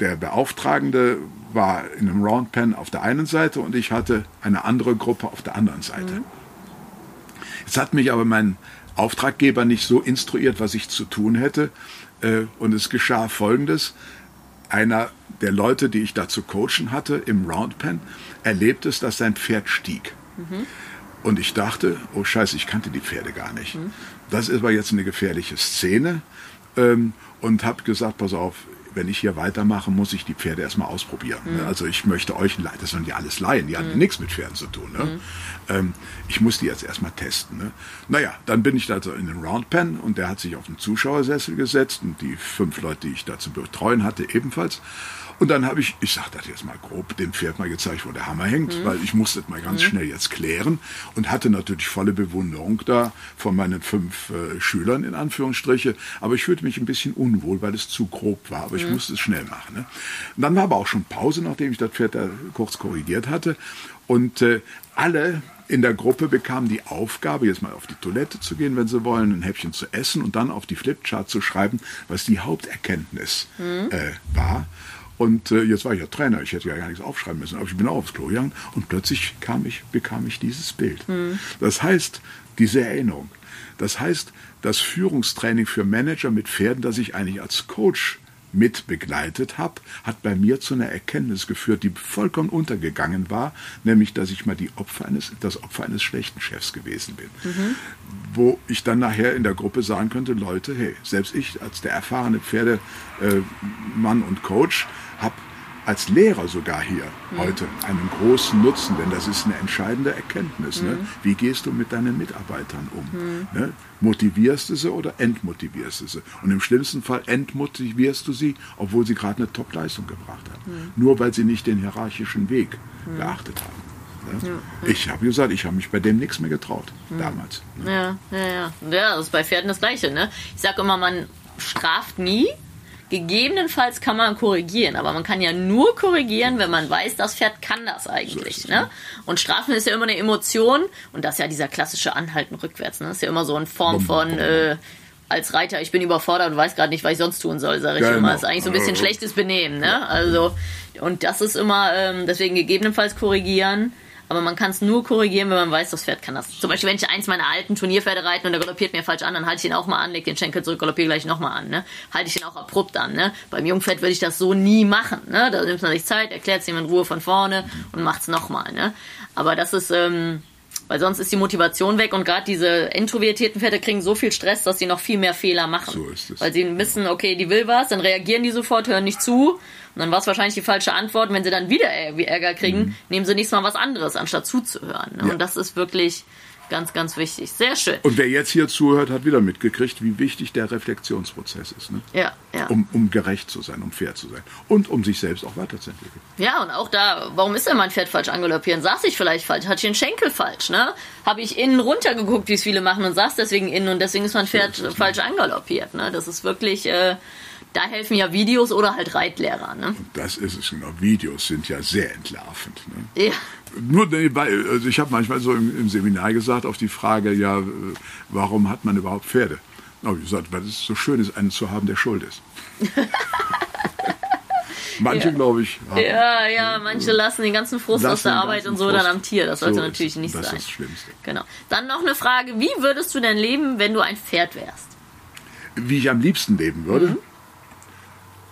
der Beauftragende war in einem Roundpen auf der einen Seite und ich hatte eine andere Gruppe auf der anderen Seite. Mhm. Jetzt hat mich aber mein Auftraggeber nicht so instruiert, was ich zu tun hätte. Äh, und es geschah Folgendes. Einer der Leute, die ich da zu coachen hatte im Roundpen, erlebt es, dass sein Pferd stieg. Mhm. Und ich dachte, oh Scheiße, ich kannte die Pferde gar nicht. Mhm. Das ist aber jetzt eine gefährliche Szene. Ähm, und habe gesagt, pass auf, wenn ich hier weitermache, muss ich die Pferde erstmal ausprobieren. Mhm. Also ich möchte euch, das sollen ja alles Laien, die mhm. haben nichts mit Pferden zu tun. Ne? Mhm. Ähm, ich muss die jetzt erstmal testen. Ne? Naja, dann bin ich also in den Roundpen und der hat sich auf den Zuschauersessel gesetzt und die fünf Leute, die ich da zu betreuen hatte, ebenfalls. Und dann habe ich, ich sage das jetzt mal grob, dem Pferd mal gezeigt, wo der Hammer hängt, mhm. weil ich musste das mal ganz mhm. schnell jetzt klären und hatte natürlich volle Bewunderung da von meinen fünf äh, Schülern in Anführungsstriche. Aber ich fühlte mich ein bisschen unwohl, weil es zu grob war. Aber ich mhm. musste es schnell machen. Ne? Dann war aber auch schon Pause, nachdem ich das Pferd da kurz korrigiert hatte. Und äh, alle in der Gruppe bekamen die Aufgabe, jetzt mal auf die Toilette zu gehen, wenn sie wollen, ein Häppchen zu essen und dann auf die Flipchart zu schreiben, was die Haupterkenntnis mhm. äh, war. Und äh, jetzt war ich ja Trainer, ich hätte ja gar nichts aufschreiben müssen, aber ich bin auch aufs Klo gegangen und plötzlich kam ich, bekam ich dieses Bild. Mhm. Das heißt, diese Erinnerung. Das heißt, das Führungstraining für Manager mit Pferden, das ich eigentlich als Coach mit begleitet habe, hat bei mir zu einer Erkenntnis geführt, die vollkommen untergegangen war, nämlich, dass ich mal die Opfer eines, das Opfer eines schlechten Chefs gewesen bin. Mhm. Wo ich dann nachher in der Gruppe sagen könnte, Leute, hey, selbst ich als der erfahrene Pferdemann und Coach habe als Lehrer sogar hier mhm. heute einen großen Nutzen, denn das ist eine entscheidende Erkenntnis. Mhm. Ne? Wie gehst du mit deinen Mitarbeitern um? Mhm. Ne? Motivierst du sie oder entmotivierst du sie? Und im schlimmsten Fall entmotivierst du sie, obwohl sie gerade eine Top-Leistung gebracht haben. Mhm. Nur weil sie nicht den hierarchischen Weg mhm. beachtet haben. Ne? Ja. Ich habe gesagt, ich habe mich bei dem nichts mehr getraut, mhm. damals. Ne? Ja, ja, ja. Ja, das ist bei Pferden das Gleiche. Ne? Ich sage immer, man straft nie, Gegebenenfalls kann man korrigieren, aber man kann ja nur korrigieren, wenn man weiß, das Pferd kann das eigentlich. Ne? Und Strafen ist ja immer eine Emotion und das ist ja dieser klassische Anhalten rückwärts. Ne? Das ist ja immer so in Form von äh, als Reiter, ich bin überfordert und weiß gerade nicht, was ich sonst tun soll, sage ich genau. immer. Das ist eigentlich so ein bisschen schlechtes Benehmen. Ne? Also, und das ist immer, ähm, deswegen gegebenenfalls korrigieren aber man kann es nur korrigieren, wenn man weiß, das Pferd kann das. Zum Beispiel, wenn ich eins meiner alten Turnierpferde reite und der galoppiert mir falsch an, dann halte ich ihn auch mal an, leg den Schenkel zurück, galoppiere gleich nochmal an. Ne? Halte ich ihn auch abrupt an. Ne? Beim Jungpferd würde ich das so nie machen. Ne? Da nimmt man sich Zeit, erklärt es ihm in Ruhe von vorne und macht es nochmal. Ne? Aber das ist... Ähm, weil sonst ist die Motivation weg und gerade diese introvertierten Pferde kriegen so viel Stress, dass sie noch viel mehr Fehler machen. So ist es. Weil sie wissen, okay, die will was, dann reagieren die sofort, hören nicht zu. Und dann war es wahrscheinlich die falsche Antwort. Und wenn sie dann wieder Ärger kriegen, mhm. nehmen sie nächstes Mal was anderes, anstatt zuzuhören. Ne? Ja. Und das ist wirklich Ganz, ganz wichtig. Sehr schön. Und wer jetzt hier zuhört, hat wieder mitgekriegt, wie wichtig der Reflexionsprozess ist. Ne? Ja, ja. Um, um gerecht zu sein, um fair zu sein. Und um sich selbst auch weiterzuentwickeln. Ja, und auch da, warum ist denn mein Pferd falsch angaloppieren? Saß ich vielleicht falsch? Hatte ich den Schenkel falsch? Ne? Habe ich innen runtergeguckt, wie es viele machen und saß deswegen innen und deswegen ist mein Pferd so ist falsch angaloppiert. Ne? Das ist wirklich. Äh, da helfen ja Videos oder halt Reitlehrer. Ne? Das ist es genau. Videos sind ja sehr entlarvend. Ne? Ja. Nur also ich habe manchmal so im, im, Seminar gesagt auf die Frage, ja, warum hat man überhaupt Pferde? Na, ich gesagt, weil es so schön ist, einen zu haben, der schuld ist. Manche, ja. glaube ich. Haben, ja, ja, manche lassen den ganzen Frust aus der Arbeit und so Frust. dann am Tier. Das sollte so natürlich nicht das sein. Das ist das Schlimmste. Genau. Dann noch eine Frage: Wie würdest du denn leben, wenn du ein Pferd wärst? Wie ich am liebsten leben würde? Mhm.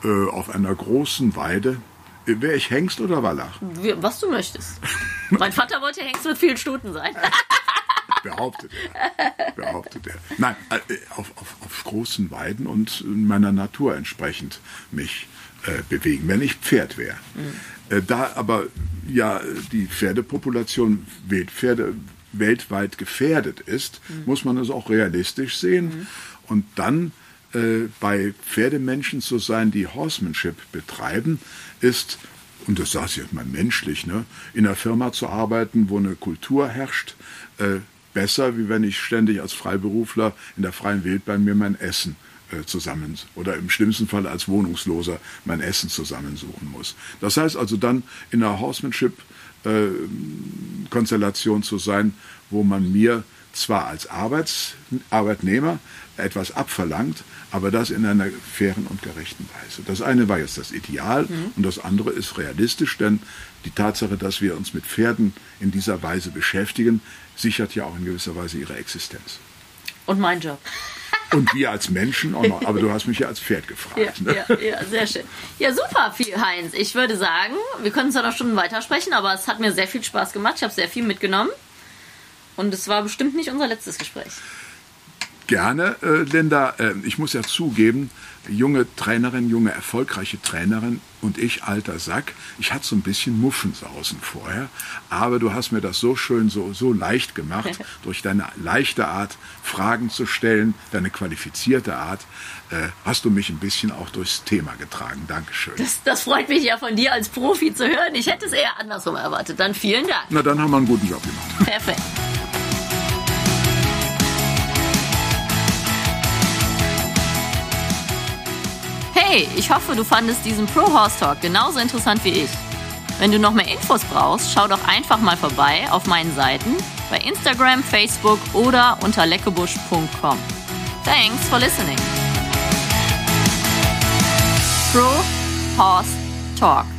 Äh, auf einer großen Weide. Wäre ich Hengst oder Wallach? Was du möchtest. mein Vater wollte Hengst mit vielen Stuten sein. behauptet er. Behauptet er. Nein, äh, auf, auf, auf großen Weiden und meiner Natur entsprechend mich äh, bewegen, wenn ich Pferd wäre. Mhm. Äh, da aber ja die Pferdepopulation Wildpferde weltweit gefährdet ist, mhm. muss man es auch realistisch sehen. Mhm. Und dann äh, bei Pferdemenschen zu sein, die Horsemanship betreiben, ist, und das sage ich jetzt mal menschlich, ne, in einer Firma zu arbeiten, wo eine Kultur herrscht, äh, besser, wie wenn ich ständig als Freiberufler in der freien Wildbahn mir mein Essen äh, zusammen oder im schlimmsten Fall als Wohnungsloser mein Essen zusammensuchen muss. Das heißt also dann in einer Horsemanship-Konstellation äh, zu sein, wo man mir zwar als Arbeits Arbeitnehmer etwas abverlangt, aber das in einer fairen und gerechten Weise. Das eine war jetzt das Ideal mhm. und das andere ist realistisch, denn die Tatsache, dass wir uns mit Pferden in dieser Weise beschäftigen, sichert ja auch in gewisser Weise ihre Existenz. Und mein Job. Und wir als Menschen auch noch. Aber du hast mich ja als Pferd gefragt. Ja, ne? ja, ja, sehr schön. Ja, super, viel Heinz. Ich würde sagen, wir können zwar noch Stunden weitersprechen, aber es hat mir sehr viel Spaß gemacht. Ich habe sehr viel mitgenommen. Und es war bestimmt nicht unser letztes Gespräch. Gerne, äh, Linda. Äh, ich muss ja zugeben, junge Trainerin, junge erfolgreiche Trainerin und ich, alter Sack, ich hatte so ein bisschen Muffensausen vorher, aber du hast mir das so schön, so, so leicht gemacht, durch deine leichte Art, Fragen zu stellen, deine qualifizierte Art, äh, hast du mich ein bisschen auch durchs Thema getragen. Dankeschön. Das, das freut mich ja von dir als Profi zu hören. Ich hätte es eher andersrum erwartet. Dann vielen Dank. Na, dann haben wir einen guten Job gemacht. Perfekt. Hey, ich hoffe, du fandest diesen Pro Horse Talk genauso interessant wie ich. Wenn du noch mehr Infos brauchst, schau doch einfach mal vorbei auf meinen Seiten bei Instagram, Facebook oder unter leckebusch.com. Thanks for listening. Pro Horse Talk.